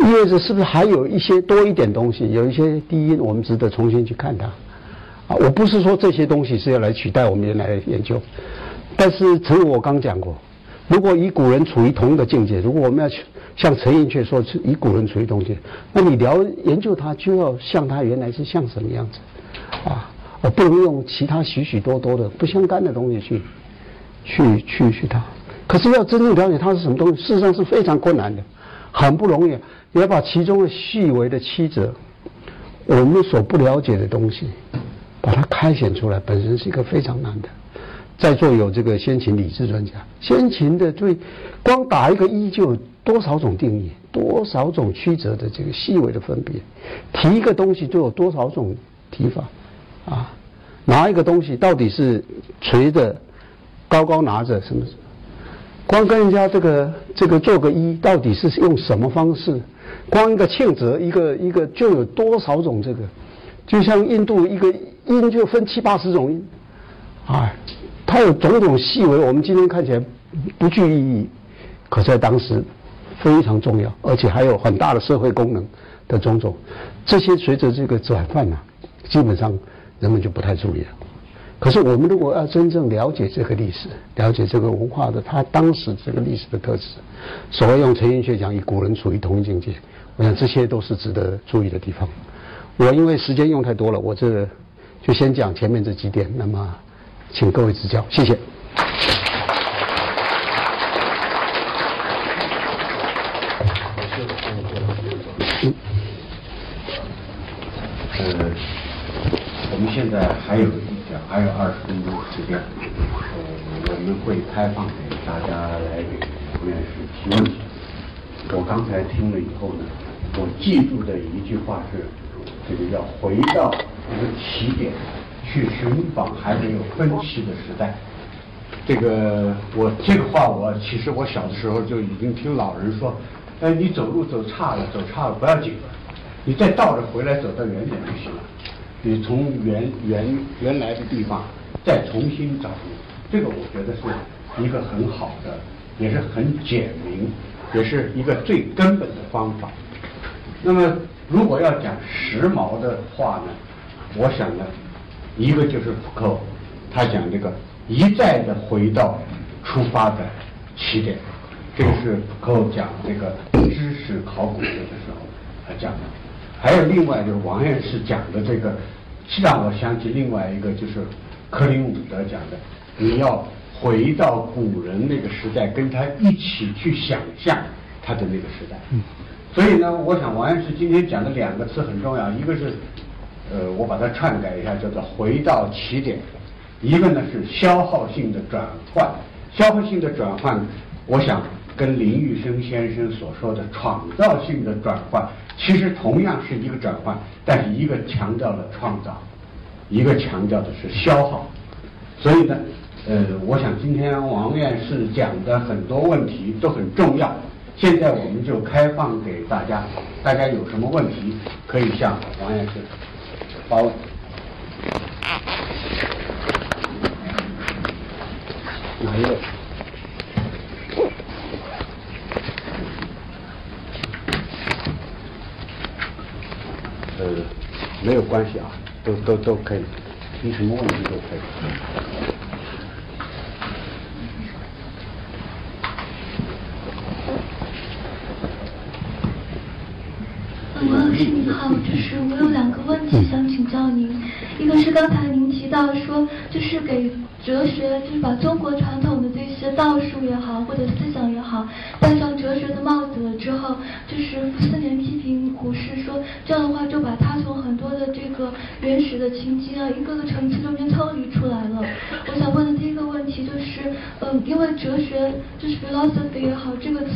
意味着是不是还有一些多一点东西，有一些低音，我们值得重新去看它？啊，我不是说这些东西是要来取代我们原来的研究，但是正如我刚讲过，如果与古人处于同一个境界，如果我们要去。像陈寅恪说，是以古人处于东西，那你聊研究它，就要像它原来是像什么样子，啊，而不能用其他许许多多的不相干的东西去，去去去它。可是要真正了解它是什么东西，事实上是非常困难的，很不容易。你要把其中的细微的曲折，我们所不了解的东西，把它开显出来，本身是一个非常难的。在座有这个先秦理智专家，先秦的对光打一个一就。多少种定义，多少种曲折的这个细微的分别，提一个东西就有多少种提法，啊，拿一个东西到底是垂着、高高拿着什么？光跟人家这个这个做个一，到底是用什么方式？光一个庆折，一个一个就有多少种这个？就像印度一个音就分七八十种音，啊，它有种种细微，我们今天看起来不具意义，可在当时。非常重要，而且还有很大的社会功能的种种，这些随着这个转换呢，基本上人们就不太注意了。可是我们如果要真正了解这个历史，了解这个文化的它当时这个历史的特质，所谓用陈寅恪讲与古人处于同一境界，我想这些都是值得注意的地方。我因为时间用太多了，我这就先讲前面这几点，那么请各位指教，谢谢。呃，我们现在还有一点，还有二十分钟时间，呃，我们会开放给大家来给胡院士提问。我刚才听了以后呢，我记住的一句话是：这个要回到一个起点，去寻访还没有分歧的时代。这个我这个话我其实我小的时候就已经听老人说：哎，你走路走差了，走差了不要紧，你再倒着回来走到原点就行了。你从原原原来的地方再重新找路，这个我觉得是一个很好的，也是很简明，也是一个最根本的方法。那么如果要讲时髦的话呢，我想呢，一个就是福克，他讲这个一再的回到出发的起点，这个是福克讲这个知识考古学的时候他讲的。还有另外就是王院士讲的这个，让我想起另外一个就是克林伍德讲的，你要回到古人那个时代，跟他一起去想象他的那个时代。嗯所以呢，我想王院士今天讲的两个词很重要，一个是呃，我把它篡改一下，叫做回到起点；一个呢是消耗性的转换。消耗性的转换，我想跟林玉生先生所说的创造性的转换，其实同样是一个转换，但是一个强调了创造，一个强调的是消耗。所以呢，呃，我想今天王院士讲的很多问题都很重要。现在我们就开放给大家，大家有什么问题可以向王院士发问。哪一位？呃，没有关。系啊，都都都可以，提什么问题都可以。王老师您好，就是我有两个问题想请教您，一个是刚才您提到说，就是给哲学，就是把中国传统的这些道术也好，或者思想也好，戴上哲学的帽子了之后，就是四年批评胡适说，这样的话就把他从很多的这个原始的情境啊，一个个层次中间抽离出来了。我想问的第一个问题就是，嗯，因为哲学就是 philosophy 也好，这个词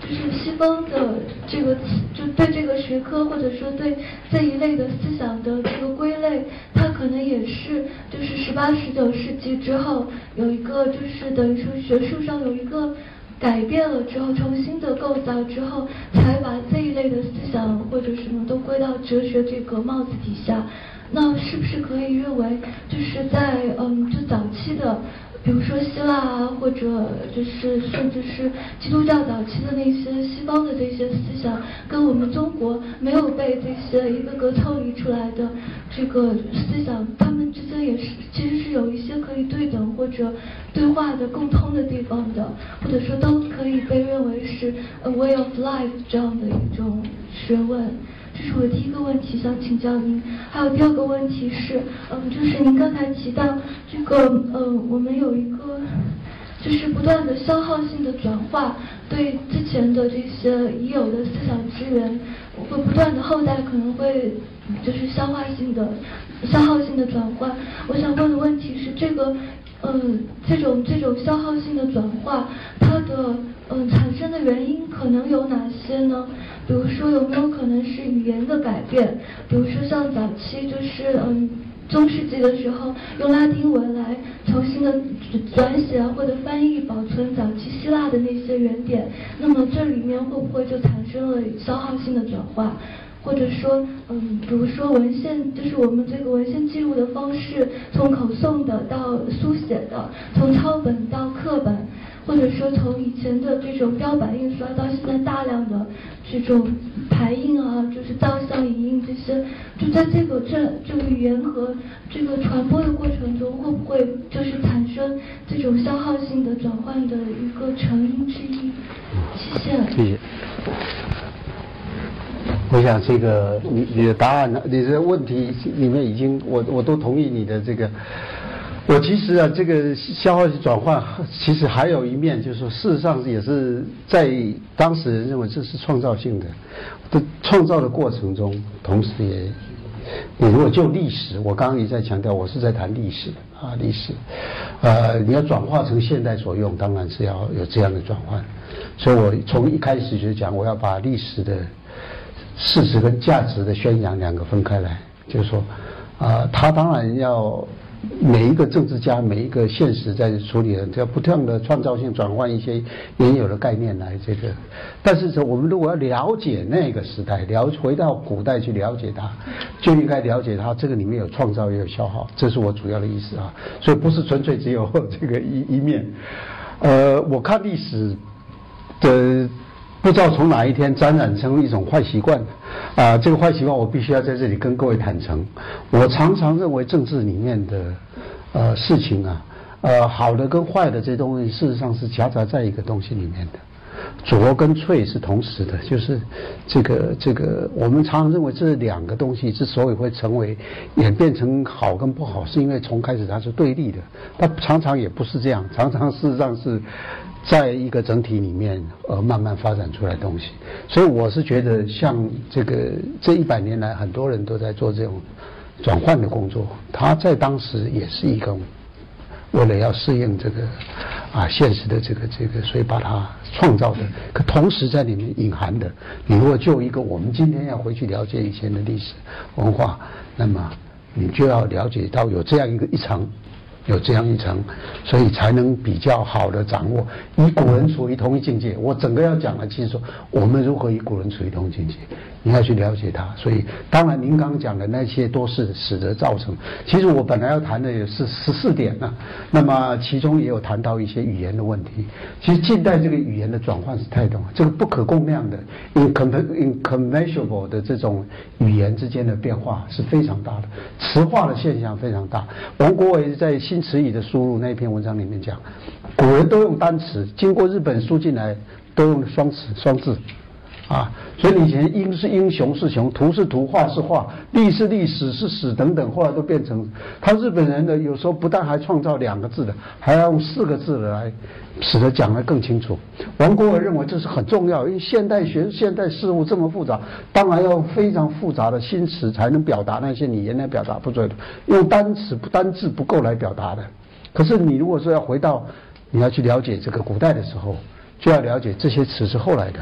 就是西方的这个词，就对这个学科或者说对这一类的思想的这个归类，它可能也是就是十八十九世纪之后有一个就是等于说学术上有一个改变了之后，重新的构造之后，才把这一类的思想或者什么都归到哲学这个帽子底下。那是不是可以认为就是在嗯就早期的？比如说希腊啊，或者就是甚至是基督教早期的那些西方的这些思想，跟我们中国没有被这些一个个抽离出来的这个思想，他们之间也是其实是有一些可以对等或者对话的共通的地方的，或者说都可以被认为是 a way of life 这样的一种学问。这是我第一个问题想请教您，还有第二个问题是，嗯，就是您刚才提到这个，嗯，我们有一个就是不断的消耗性的转化，对之前的这些已有的思想资源，会不断的后代可能会就是消化性的、消耗性的转换。我想问的问题是，这个，嗯，这种这种消耗性的转化，它的嗯产生的原因可能有哪些呢？比如说有没有可能是语言的改变？比如说像早期就是嗯中世纪的时候用拉丁文来重新的转写或者翻译保存早期希腊的那些原点，那么这里面会不会就产生了消耗性的转化？或者说嗯比如说文献就是我们这个文献记录的方式，从口诵的到书写的，从抄本到课本。或者说从以前的这种标版印刷到现在大量的这种排印啊，就是造像影印这些，就在这个这这个语言和这个传播的过程中，会不会就是产生这种消耗性的转换的一个成因之一？谢谢。谢谢。我想这个你你的答案呢？你的问题里面已经我我都同意你的这个。我其实啊，这个消耗转换其实还有一面，就是说，事实上也是在当时人认为这是创造性的，的创造的过程中，同时也，你如果就历史，我刚刚也在强调，我是在谈历史啊，历史，呃，你要转化成现代所用，当然是要有这样的转换，所以我从一开始就讲，我要把历史的事实跟价值的宣扬两个分开来，就是说，啊，他当然要。每一个政治家，每一个现实在处理的，要不断的创造性转换一些原有的概念来这个。但是说，我们如果要了解那个时代，了回到古代去了解它，就应该了解它这个里面有创造也有消耗，这是我主要的意思啊。所以不是纯粹只有 这个一一面。呃，我看历史的。不知道从哪一天沾染成一种坏习惯，啊，这个坏习惯我必须要在这里跟各位坦诚。我常常认为政治里面的，呃，事情啊，呃，好的跟坏的这些东西，事实上是夹杂在一个东西里面的，浊跟脆是同时的，就是这个这个，我们常常认为这两个东西之所以会成为演变成好跟不好，是因为从开始它是对立的，它常常也不是这样，常常事实上是。在一个整体里面，而慢慢发展出来东西，所以我是觉得，像这个这一百年来，很多人都在做这种转换的工作。他在当时也是一个为了要适应这个啊现实的这个这个，所以把它创造的，可同时在里面隐含的，你如果就一个我们今天要回去了解以前的历史文化，那么你就要了解到有这样一个一层。有这样一层，所以才能比较好的掌握与古人处于同一境界。我整个要讲的，其实说我们如何与古人处于同一境界，你要去了解它。所以，当然您刚刚讲的那些都是使得造成。其实我本来要谈的也是十四点呢，那么其中也有谈到一些语言的问题。其实近代这个语言的转换是太多，这个不可共量的，incommensurable 的这种语言之间的变化是非常大的，词化的现象非常大。王国维在新词语的输入那篇文章里面讲，古人都用单词，经过日本输进来都用双词双字，啊，所以以前英是英雄是雄，图是图画是画，历是历史是史等等，后来都变成他日本人的有时候不但还创造两个字的，还要用四个字的来，使得讲得更清楚。王国维认为这是很重要，因为现代学现代事物这么复杂，当然要非常复杂的新词才能表达那些你原来表达不出来的，用单词不单字不够来表达的。可是你如果说要回到你要去了解这个古代的时候，就要了解这些词是后来的。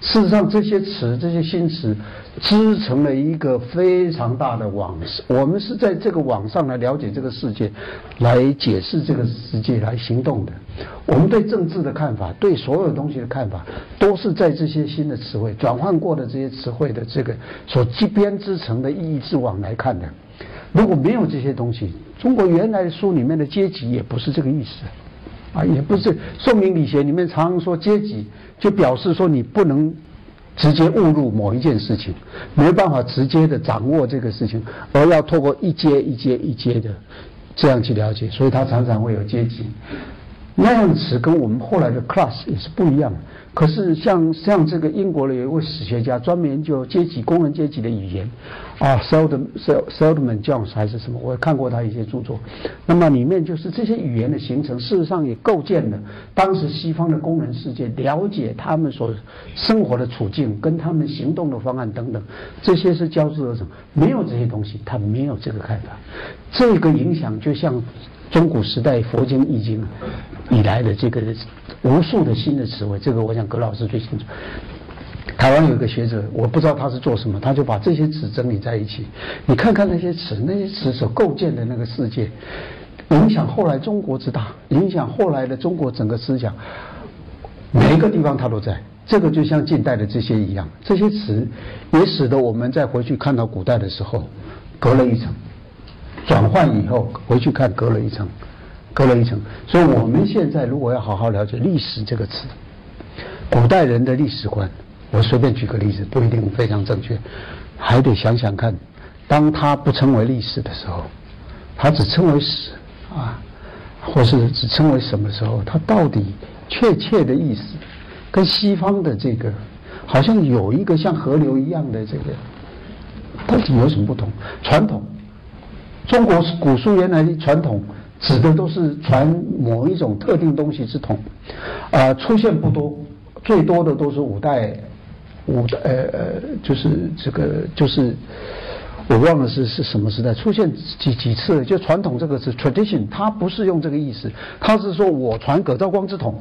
事实上，这些词这些新词织成了一个非常大的网。我们是在这个网上来了解这个世界，来解释这个世界，来行动的。我们对政治的看法，对所有东西的看法，都是在这些新的词汇转换过的这些词汇的这个所编织成的意义之网来看的。如果没有这些东西，中国原来书里面的阶级也不是这个意思。啊，也不是宋明理学里面常常说阶级，就表示说你不能直接误入某一件事情，没办法直接的掌握这个事情，而要透过一阶一阶一阶的这样去了解，所以他常常会有阶级。那样词跟我们后来的 class 也是不一样的。可是像像这个英国的有一位史学家，专门研究阶级工人阶级的语言，啊，Seldman Seldman Jones 还是什么，我看过他一些著作。那么里面就是这些语言的形成，事实上也构建了当时西方的工人世界，了解他们所生活的处境跟他们行动的方案等等，这些是交织而成。没有这些东西，他没有这个看法。这个影响就像。中古时代佛经易经以来的这个无数的新的词汇，这个我想葛老师最清楚。台湾有一个学者，我不知道他是做什么，他就把这些词整理在一起。你看看那些词，那些词所构建的那个世界，影响后来中国之大，影响后来的中国整个思想，每一个地方它都在。这个就像近代的这些一样，这些词也使得我们再回去看到古代的时候，隔了一层。转换以后回去看，隔了一层，隔了一层。所以我们现在如果要好好了解历史这个词，古代人的历史观，我随便举个例子，不一定非常正确，还得想想看，当他不称为历史的时候，他只称为史啊，或是只称为什么时候，他到底确切的意思，跟西方的这个好像有一个像河流一样的这个，到底有什么不同？传统。中国古书原来传统指的都是传某一种特定东西之统，啊，出现不多，最多的都是五代，五代呃呃，就是这个就是我忘了是是什么时代出现几几次，就传统这个是 tradition，它不是用这个意思，它是说我传葛兆光之统，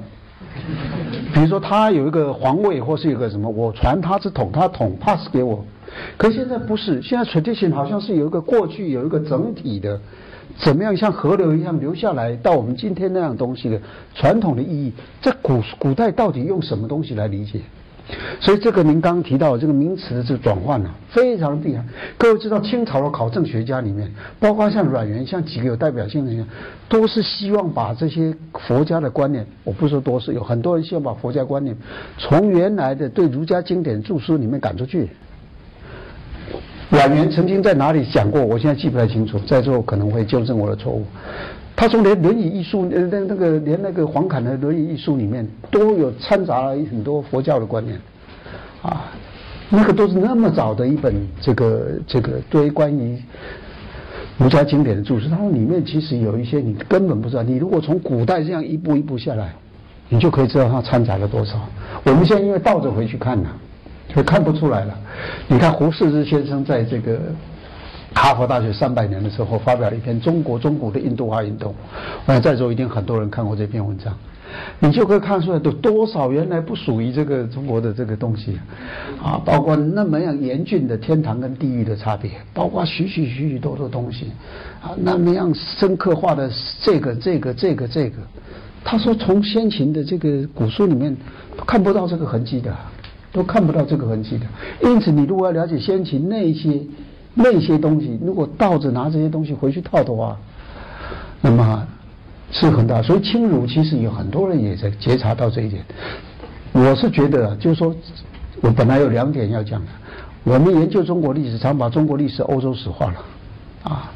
比如说他有一个皇位或是有个什么，我传他之统，他统 pass 给我。可现在不是，现在 tradition 好像是有一个过去有一个整体的，怎么样像河流一样流下来到我们今天那样东西的传统的意义，在古古代到底用什么东西来理解？所以这个您刚刚提到这个名词的这个转换呢，非常厉害。各位知道清朝的考证学家里面，包括像阮元，像几个有代表性的人，都是希望把这些佛家的观念，我不说多是有很多人希望把佛家观念从原来的对儒家经典著书里面赶出去。阮元曾经在哪里讲过？我现在记不太清楚，在座可能会纠正我的错误。他说，连《论语》一书，呃，那那个连那个黄侃的《论语》一书里面都有掺杂了很多佛教的观念，啊，那个都是那么早的一本这个这个对关于儒家经典的注释，他说里面其实有一些你根本不知道。你如果从古代这样一步一步下来，你就可以知道它掺杂了多少。我们现在因为倒着回去看呢。就看不出来了。你看胡适之先生在这个哈佛大学三百年的时候发表了一篇《中国中古的印度化运动》，我想在座一定很多人看过这篇文章。你就可以看出来有多少原来不属于这个中国的这个东西，啊，包括那么样严峻的天堂跟地狱的差别，包括许许许许多多东西，啊，那么样深刻化的这个这个这个这个，他说从先秦的这个古书里面看不到这个痕迹的，都看不到这个痕迹的。因此，你如果要了解先秦那些那些东西，如果倒着拿这些东西回去套的话，那么。是很大，所以清儒其实有很多人也在觉察到这一点。我是觉得，就是说，我本来有两点要讲的。我们研究中国历史，常把中国历史欧洲史化了，啊，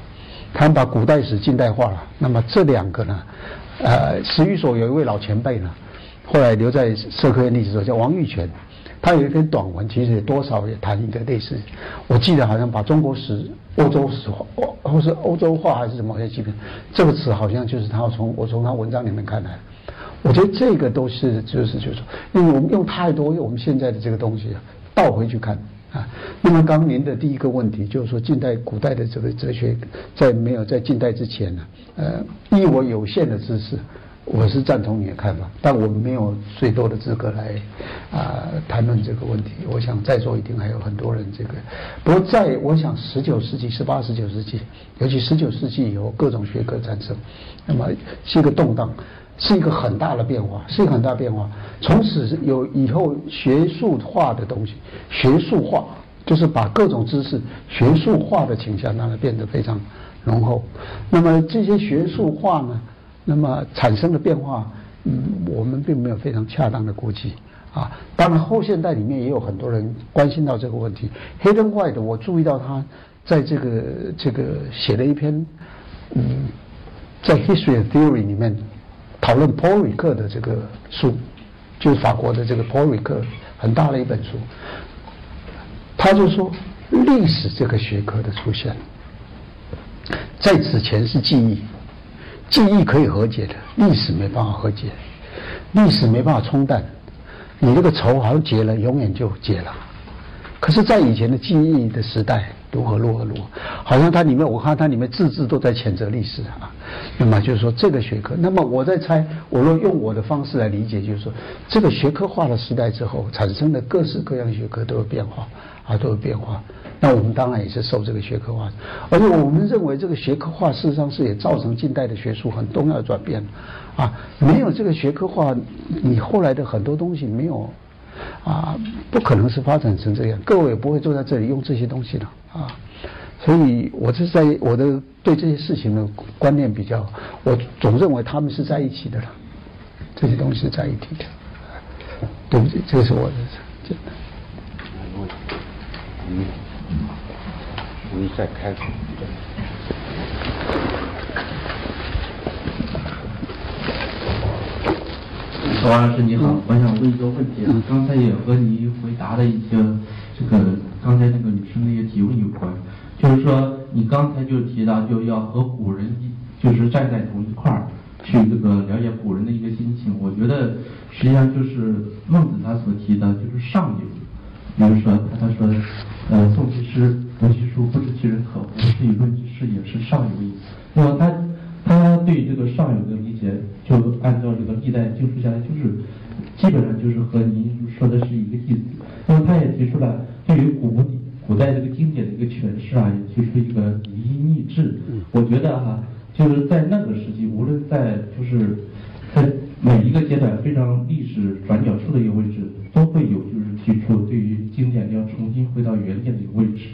常把古代史近代化了。那么这两个呢，呃，史语所有一位老前辈呢，后来留在社科院历史所，叫王玉泉。他有一篇短文，其实多少也谈一个类似。我记得好像把中国史、欧洲史或，或是欧洲化还是什么，我记得这个词好像就是他从我从他文章里面看来。我觉得这个都是就是就是，因为我们用太多用我们现在的这个东西倒回去看啊。那么刚您的第一个问题就是说，近代古代的这个哲学在没有在近代之前呢，呃，依我有限的知识。我是赞同你的看法，但我们没有最多的资格来啊谈论这个问题。我想在座一定还有很多人这个。不过在我想十九世纪、十八、十九世纪，尤其十九世纪以后，各种学科产生，那么是一个动荡，是一个很大的变化，是一个很大变化。从此有以后学术化的东西，学术化就是把各种知识学术化的倾向让它变得非常浓厚。那么这些学术化呢？那么产生的变化，嗯，我们并没有非常恰当的估计啊。当然，后现代里面也有很多人关心到这个问题。黑灯坏的，我注意到他在这个这个写了一篇，嗯，在 History Theory 里面讨论 Paul Ricoeur 的这个书，就是法国的这个 Paul Ricoeur 很大的一本书。他就说，历史这个学科的出现，在此前是记忆。记忆可以和解的，历史没办法和解，历史没办法冲淡。你这个仇好像结了，永远就结了。可是，在以前的记忆的时代，如何如何如何，好像它里面，我看它里面字字都在谴责历史啊。那么就是说，这个学科，那么我在猜，我若用我的方式来理解，就是说，这个学科化的时代之后产生的各式各样学科都有变化啊，都有变化。那我们当然也是受这个学科化，而且我们认为这个学科化事实上是也造成近代的学术很重要的转变，啊，没有这个学科化，你后来的很多东西没有，啊，不可能是发展成这样，各位也不会坐在这里用这些东西的，啊，所以我是在我的对这些事情的观念比较，我总认为他们是在一起的了，这些东西是在一起的，对不起，这是我的，真的。我们再开口。王老师你好，我想问一个问题啊，刚才也和你回答的一些这个刚才那个女生的一些提问有关，就是说你刚才就提到就要和古人一就是站在同一块儿去这个了解古人的一个心情，我觉得实际上就是孟子他所提的就是上游，比如说他他说呃宋其诗。读其书，不知其人可乎？是以论其事也，是上游意。那么他他对这个上游的理解，就按照这个历代经书下来，就是基本上就是和您说的是一个意思。那么他也提出了对于古古代这个经典的一个诠释啊，也提出一个以一逆志。我觉得哈，就是在那个时期，无论在就是在每一个阶段非常历史转角处的一个位置，都会有就是提出对于经典要重新回到原点的一个位置。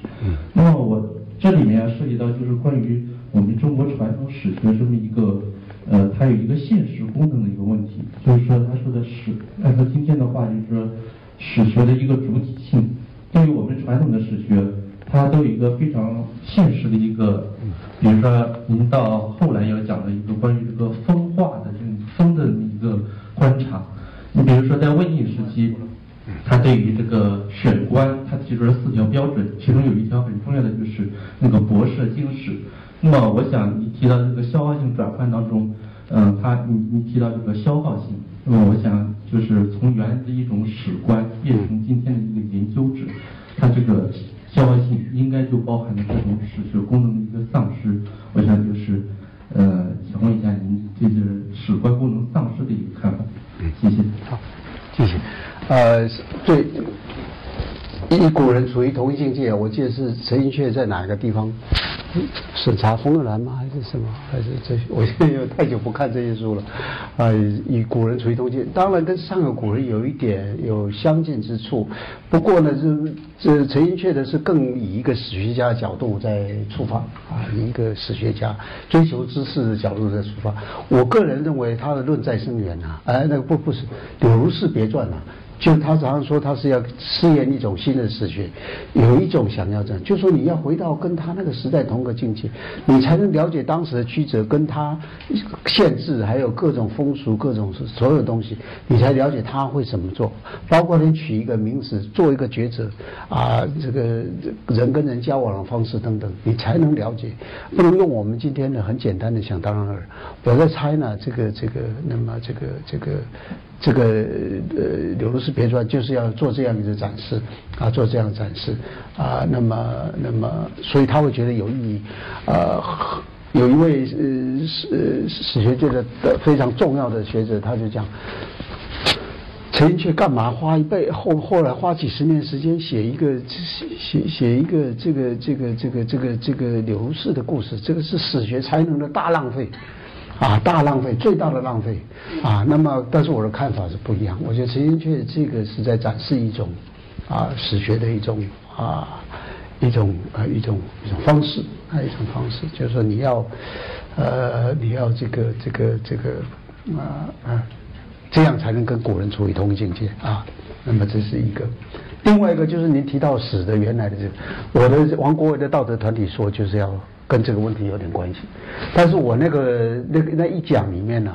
那么我这里面涉及到就是关于我们中国传统史学这么一个，呃，它有一个现实功能的一个问题，就是说他说的史，按照今天的话就是说史学的一个主体性，对于我们传统的史学，它都有一个非常现实的一个，比如说您到后来要讲的一个关于这个风化的这种风的一个观察，你比如说在魏晋时期。他对于这个选官，他提出了四条标准，其中有一条很重要的就是那个博涉经史。那么，我想你提到这个消耗性转换当中，嗯，他你你提到这个消耗性，那么我想就是从原来的一种史观变成今天的一个研究者，他这个消耗性应该就包含了这种史学功能的一个丧失。我想就是，呃，想问一下您对这史观功能丧失的一个看法。呃，对，以古人处于同一境界，我记得是陈寅恪在哪个地方审查风月兰吗？还是什么？还是这？我现在有太久不看这些书了。啊，以古人处于同境界，当然跟上个古人有一点有相近之处。不过呢，这这陈寅恪的是更以一个史学家的角度在出发啊，以一个史学家追求知识的角度在出发。我个人认为他的论在深远呐，哎，那个不不是《柳如是别传》呐。就他常常说，他是要试验一种新的史学，有一种想要这样，就说你要回到跟他那个时代同个境界，你才能了解当时的曲折，跟他限制，还有各种风俗、各种所有东西，你才了解他会怎么做。包括你取一个名字，做一个抉择，啊，这个人跟人交往的方式等等，你才能了解。不能用我们今天的很简单的想当然。我在猜呢，这个这个，那么这个这个。这个呃《柳如是别传》就是要做这样一个展示啊，做这样的展示啊，那么那么，所以他会觉得有意义。呃，有一位呃史史学界的非常重要的学者，他就讲，陈寅恪干嘛花一辈后后来花几十年时间写一个写写写一个这个这个这个这个这个刘氏的故事，这个是史学才能的大浪费。啊，大浪费，最大的浪费，啊，那么，但是我的看法是不一样。我觉得陈寅恪这个是在展示一种，啊，史学的一种啊，一种啊一种一种方式，啊，一种方式，就是说你要，呃，你要这个这个这个啊啊，这样才能跟古人处于同一境界啊。那么这是一个，另外一个就是您提到史的原来的这个，我的王国维的道德团体说就是要。跟这个问题有点关系，但是我那个那个那一讲里面呢，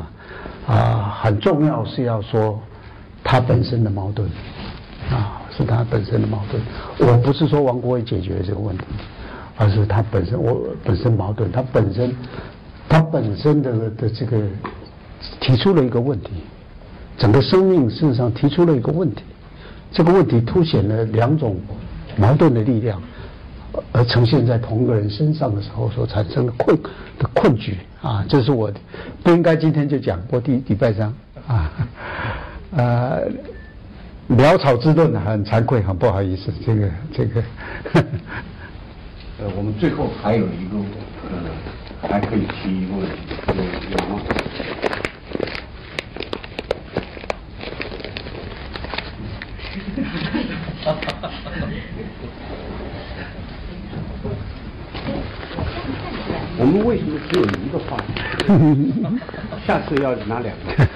啊，很重要是要说他本身的矛盾，啊，是他本身的矛盾。我不是说王国维解决这个问题，而是他本身我本身矛盾，他本身他本身的的这个提出了一个问题，整个生命事实上提出了一个问题，这个问题凸显了两种矛盾的力量。而呈现在同一个人身上的时候所产生的困的困局啊，这是我不应该今天就讲过第礼拜三啊，呃，潦草之论很惭愧，很不好意思，这个这个，呃，我们最后还有一个呃，还可以提一个问题，有有吗？我们为什么只有一个话题？下次要拿两个。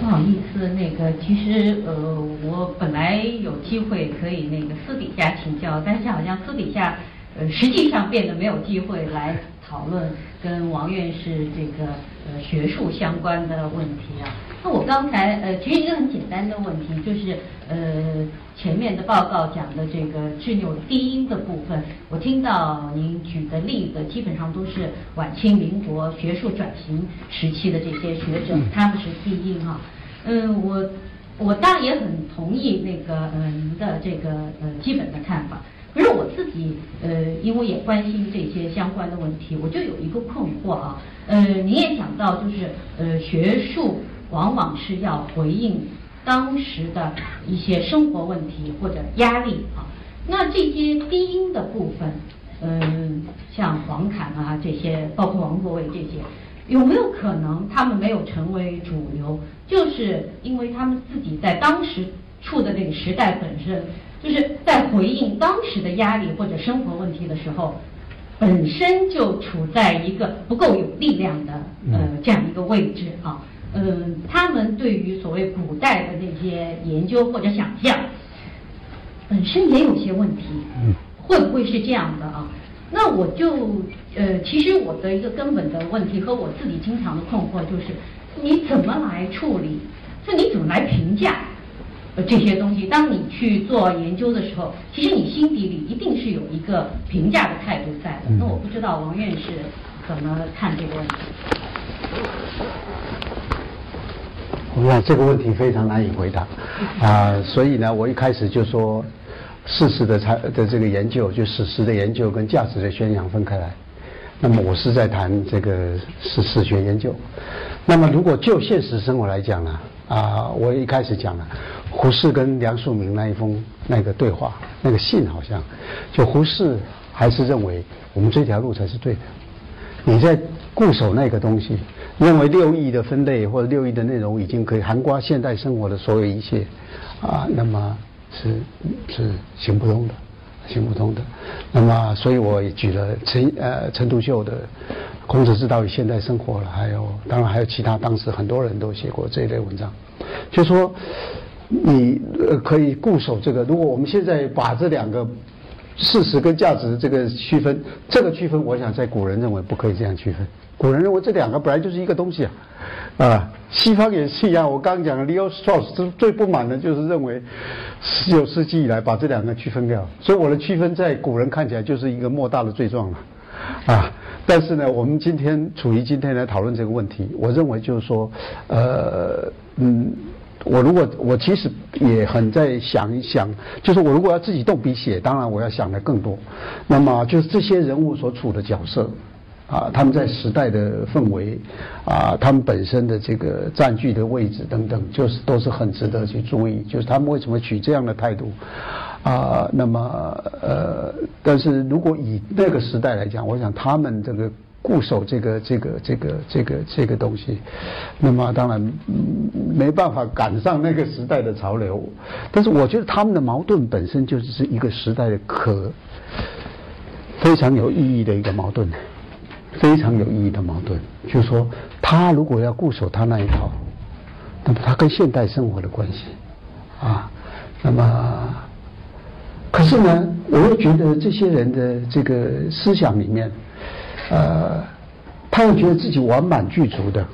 不 好意思，那个其实呃，我本来有机会可以那个私底下请教，但是好像私底下呃，实际上变得没有机会来讨论跟王院士这个呃学术相关的问题啊。那我刚才呃，其实一个很简单的问题，就是呃，前面的报告讲的这个智纽低音的部分，我听到您举的例子基本上都是晚清民国学术转型时期的这些学者，他们是低音哈。嗯，我我当然也很同意那个呃您的这个呃基本的看法，可是我自己呃，因为也关心这些相关的问题，我就有一个困惑啊。呃，您也讲到就是呃学术。往往是要回应当时的一些生活问题或者压力啊。那这些低音的部分，嗯，像黄侃啊这些，包括王国维这些，有没有可能他们没有成为主流，就是因为他们自己在当时处的那个时代本身，就是在回应当时的压力或者生活问题的时候，本身就处在一个不够有力量的呃这样一个位置啊。嗯，他们对于所谓古代的那些研究或者想象，本身也有些问题，嗯会不会是这样的啊？那我就呃，其实我的一个根本的问题和我自己经常的困惑就是，你怎么来处理？就你怎么来评价呃这些东西？当你去做研究的时候，其实你心底里一定是有一个评价的态度在的。那我不知道王院士怎么看这个问题。我想这个问题非常难以回答，啊，所以呢，我一开始就说，事实的才的这个研究，就史实的研究跟价值的宣扬分开来。那么我是在谈这个史史学研究。那么如果就现实生活来讲呢，啊，啊我一开始讲了胡适跟梁漱溟那一封那个对话，那个信好像，就胡适还是认为我们这条路才是对的。你在固守那个东西，认为六艺的分类或者六艺的内容已经可以涵盖现代生活的所有一切，啊，那么是是行不通的，行不通的。那么，所以我也举了陈呃陈独秀的《孔子之道与现代生活》了，还有当然还有其他当时很多人都写过这一类文章，就说你呃可以固守这个。如果我们现在把这两个。事实跟价值这个区分，这个区分，我想在古人认为不可以这样区分。古人认为这两个本来就是一个东西啊，啊，西方也是一样。我刚刚讲的，Leo Strauss 最最不满的就是认为十九世纪以来把这两个区分掉，所以我的区分在古人看起来就是一个莫大的罪状了，啊。但是呢，我们今天处于今天来讨论这个问题，我认为就是说，呃，嗯。我如果我其实也很在想一想，就是我如果要自己动笔写，当然我要想的更多。那么就是这些人物所处的角色，啊，他们在时代的氛围，啊，他们本身的这个占据的位置等等，就是都是很值得去注意。就是他们为什么取这样的态度，啊，那么呃，但是如果以那个时代来讲，我想他们这个。固守这个这个这个这个这个东西，那么当然没办法赶上那个时代的潮流。但是我觉得他们的矛盾本身就是是一个时代的可非常有意义的一个矛盾，非常有意义的矛盾。就是说，他如果要固守他那一套，那么他跟现代生活的关系啊，那么可是呢，我又觉得这些人的这个思想里面。呃，他又觉得自己完满具足的，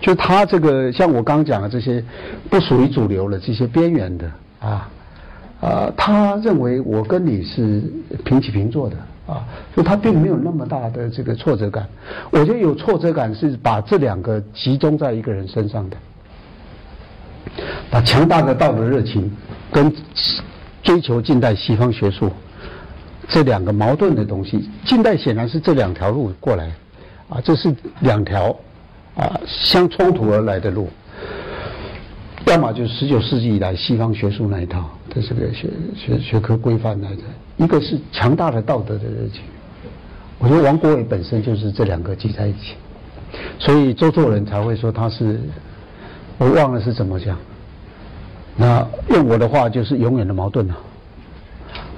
就他这个像我刚刚讲的这些不属于主流的这些边缘的啊，啊，他认为我跟你是平起平坐的啊，所以他并没有那么大的这个挫折感。我觉得有挫折感是把这两个集中在一个人身上的，把强大的道德热情跟追求近代西方学术。这两个矛盾的东西，近代显然是这两条路过来，啊，这是两条啊相冲突而来的路，要么就是十九世纪以来西方学术那一套的这个学学学科规范来的，一个是强大的道德的热情。我觉得王国维本身就是这两个集在一起，所以周作人才会说他是，我忘了是怎么讲，那用我的话就是永远的矛盾了。啊，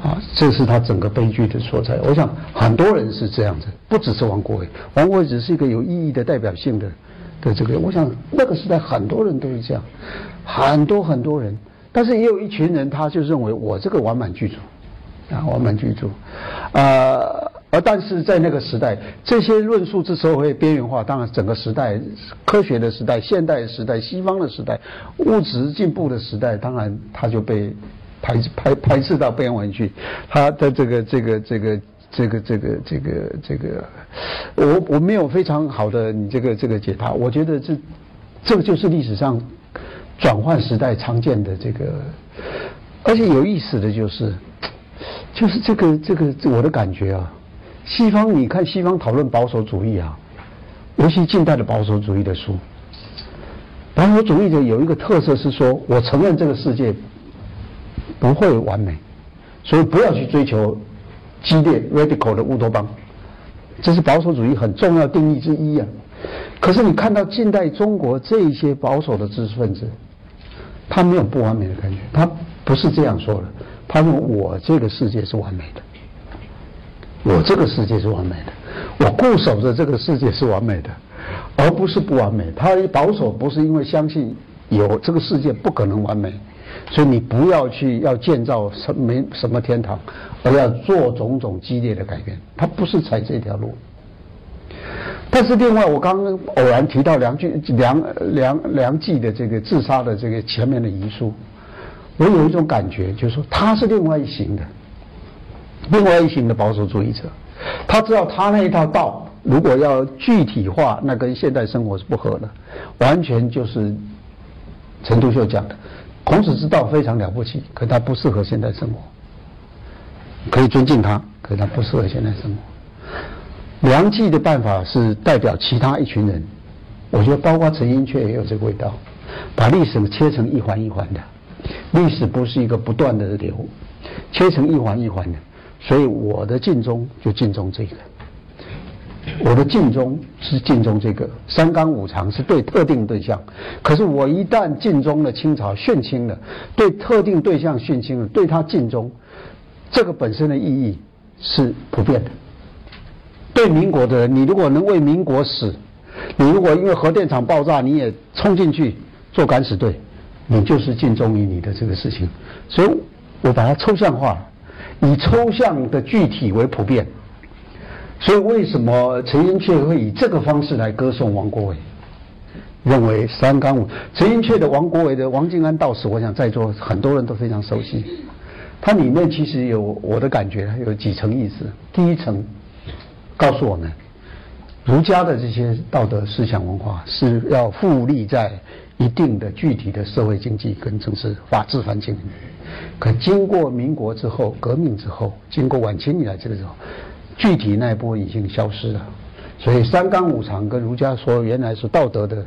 啊这是他整个悲剧的所在。我想很多人是这样子，不只是王国维，王国维只是一个有意义的代表性的的这个。我想那个时代很多人都是这样，很多很多人，但是也有一群人，他就认为我这个完满具足，啊，完满具足，呃，而但是在那个时代，这些论述之所以会边缘化，当然整个时代，科学的时代、现代的时代、西方的时代、物质进步的时代，当然他就被。排排排斥到边缘去，他的这个这个这个这个这个这个这个，我我没有非常好的你这个这个解答，我觉得这这个就是历史上转换时代常见的这个，而且有意思的就是，就是这个这个我的感觉啊，西方你看西方讨论保守主义啊，尤其近代的保守主义的书，保守主义的有一个特色是说，我承认这个世界。不会完美，所以不要去追求激烈 radical 的乌托邦，这是保守主义很重要定义之一啊。可是你看到近代中国这一些保守的知识分子，他没有不完美的感觉，他不是这样说的。他说我这个世界是完美的，我这个世界是完美的，我固守着这个世界是完美的，而不是不完美。他保守不是因为相信有这个世界不可能完美。所以你不要去要建造什没什么天堂，而要做种种激烈的改变。他不是踩这条路。但是另外，我刚刚偶然提到梁俊梁梁梁冀的这个自杀的这个前面的遗书，我有一种感觉，就是说他是另外一型的，另外一型的保守主义者。他知道他那一套道，如果要具体化，那跟现代生活是不合的，完全就是陈独秀讲的。孔子之道非常了不起，可他不适合现代生活。可以尊敬他，可他不适合现代生活。梁冀的办法是代表其他一群人，我觉得包括陈寅恪也有这个味道。把历史切成一环一环的，历史不是一个不断的流，切成一环一环的，所以我的尽忠就尽忠这个。我的尽忠是尽忠这个三纲五常是对特定对象，可是我一旦尽忠了清朝殉清了，对特定对象殉清了，对他尽忠，这个本身的意义是不变的。对民国的人，你如果能为民国死，你如果因为核电厂爆炸你也冲进去做敢死队，你就是尽忠于你的这个事情。所以我把它抽象化，以抽象的具体为普遍。所以，为什么陈寅恪会以这个方式来歌颂王国维？认为三纲五陈寅恪的王国维的王静安道士，我想在座很多人都非常熟悉。它里面其实有我的感觉，有几层意思。第一层告诉我们，儒家的这些道德思想文化是要复立在一定的具体的社会经济跟政治法治环境里面。可经过民国之后、革命之后，经过晚清以来这个时候。具体那一波已经消失了，所以三纲五常跟儒家说原来是道德的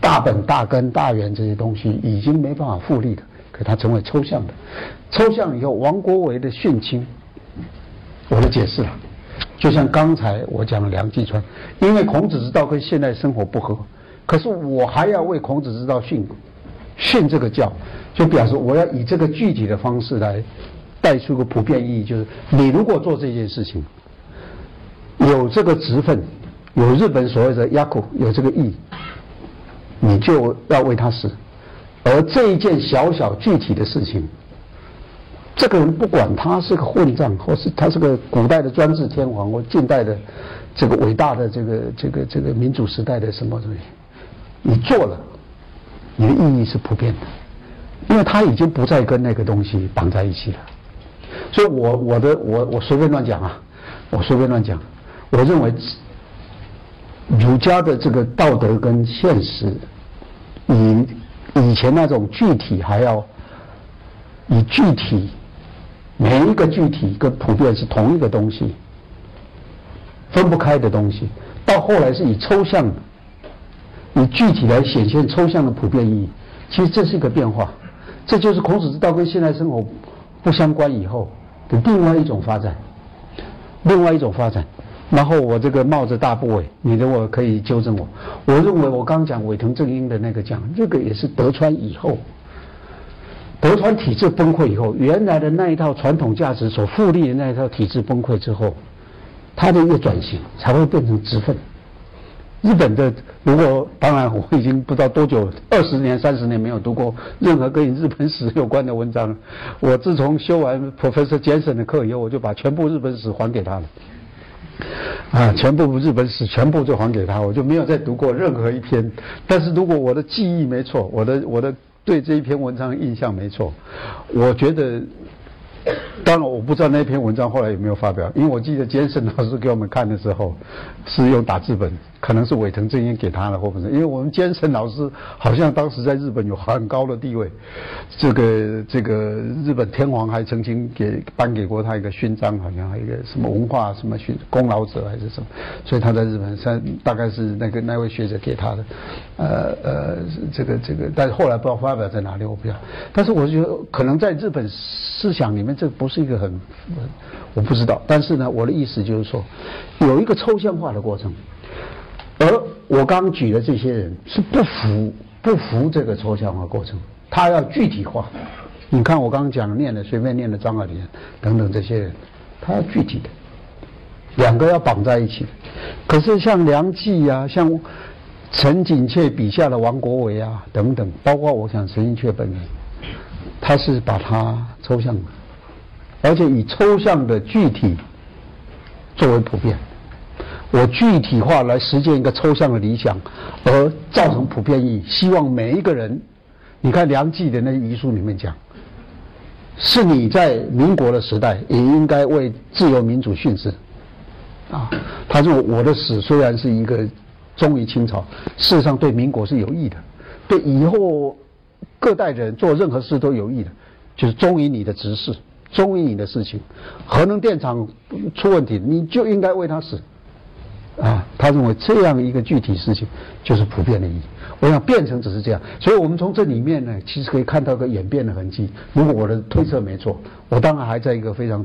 大本、大根、大源这些东西已经没办法复利的，可它成为抽象的。抽象以后，王国维的殉清，我的解释了，就像刚才我讲的梁继川，因为孔子之道跟现代生活不合，可是我还要为孔子之道殉殉这个教，就表示我要以这个具体的方式来。带出个普遍意义，就是你如果做这件事情，有这个职分，有日本所谓的 yaku，有这个义，你就要为他死。而这一件小小具体的事情，这个人不管他是个混账，或是他是个古代的专制天皇，或近代的这个伟大的这个这个这个民主时代的什么东西，你做了，你的意义是普遍的，因为他已经不再跟那个东西绑在一起了。所以，我我的我我随便乱讲啊，我随便乱讲。我认为，儒家的这个道德跟现实，以以前那种具体还要以具体每一个具体跟普遍是同一个东西，分不开的东西。到后来是以抽象的，以具体来显现抽象的普遍意义。其实这是一个变化，这就是孔子之道跟现代生活。不相关以后的另外一种发展，另外一种发展。然后我这个冒着大不韪，你的我可以纠正我。我认为我刚讲尾藤正英的那个讲，这个也是德川以后，德川体制崩溃以后，原来的那一套传统价值所复立的那一套体制崩溃之后，它的一个转型才会变成直分。日本的，如果当然，我已经不知道多久，二十年、三十年没有读过任何跟日本史有关的文章了。我自从修完 Professor Jensen 的课以后，我就把全部日本史还给他了。啊，全部日本史全部就还给他，我就没有再读过任何一篇。但是如果我的记忆没错，我的我的对这一篇文章印象没错，我觉得。当然，我不知道那篇文章后来有没有发表，因为我记得坚胜老师给我们看的时候是用打字本，可能是尾藤正英给他的，或者是因为我们坚胜老师好像当时在日本有很高的地位，这个这个日本天皇还曾经给颁给过他一个勋章，好像一个什么文化什么勋功劳者还是什么，所以他在日本三大概是那个那位学者给他的，呃呃，这个这个，但是后来不知道发表在哪里，我不知道，但是我觉得可能在日本思想里面。这不是一个很，我不知道。但是呢，我的意思就是说，有一个抽象化的过程，而我刚举的这些人是不服不服这个抽象化过程，他要具体化。你看我刚刚讲的念的，随便念的张爱玲等等这些人，他要具体的，两个要绑在一起。可是像梁冀呀，像陈景恪笔下的王国维啊等等，包括我想陈寅恪本人，他是把它抽象的。而且以抽象的具体作为普遍，我具体化来实现一个抽象的理想，而造成普遍意义。希望每一个人，你看梁冀的那遗书里面讲，是你在民国的时代也应该为自由民主殉职。啊，他说我的死虽然是一个忠于清朝，事实上对民国是有益的，对以后各代人做任何事都有益的，就是忠于你的执事。忠于你的事情，核能电厂出问题，你就应该为他死。啊，他认为这样一个具体事情就是普遍的意义。我想变成只是这样，所以我们从这里面呢，其实可以看到个演变的痕迹。如果我的推测没错，我当然还在一个非常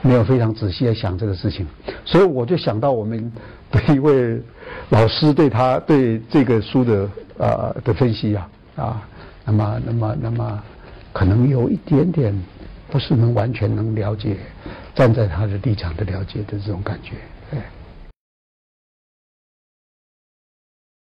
没有非常仔细的想这个事情，所以我就想到我们的一位老师对他对这个书的啊的分析啊啊，那么那么那么可能有一点点不是能完全能了解，站在他的立场的了解的这种感觉，哎。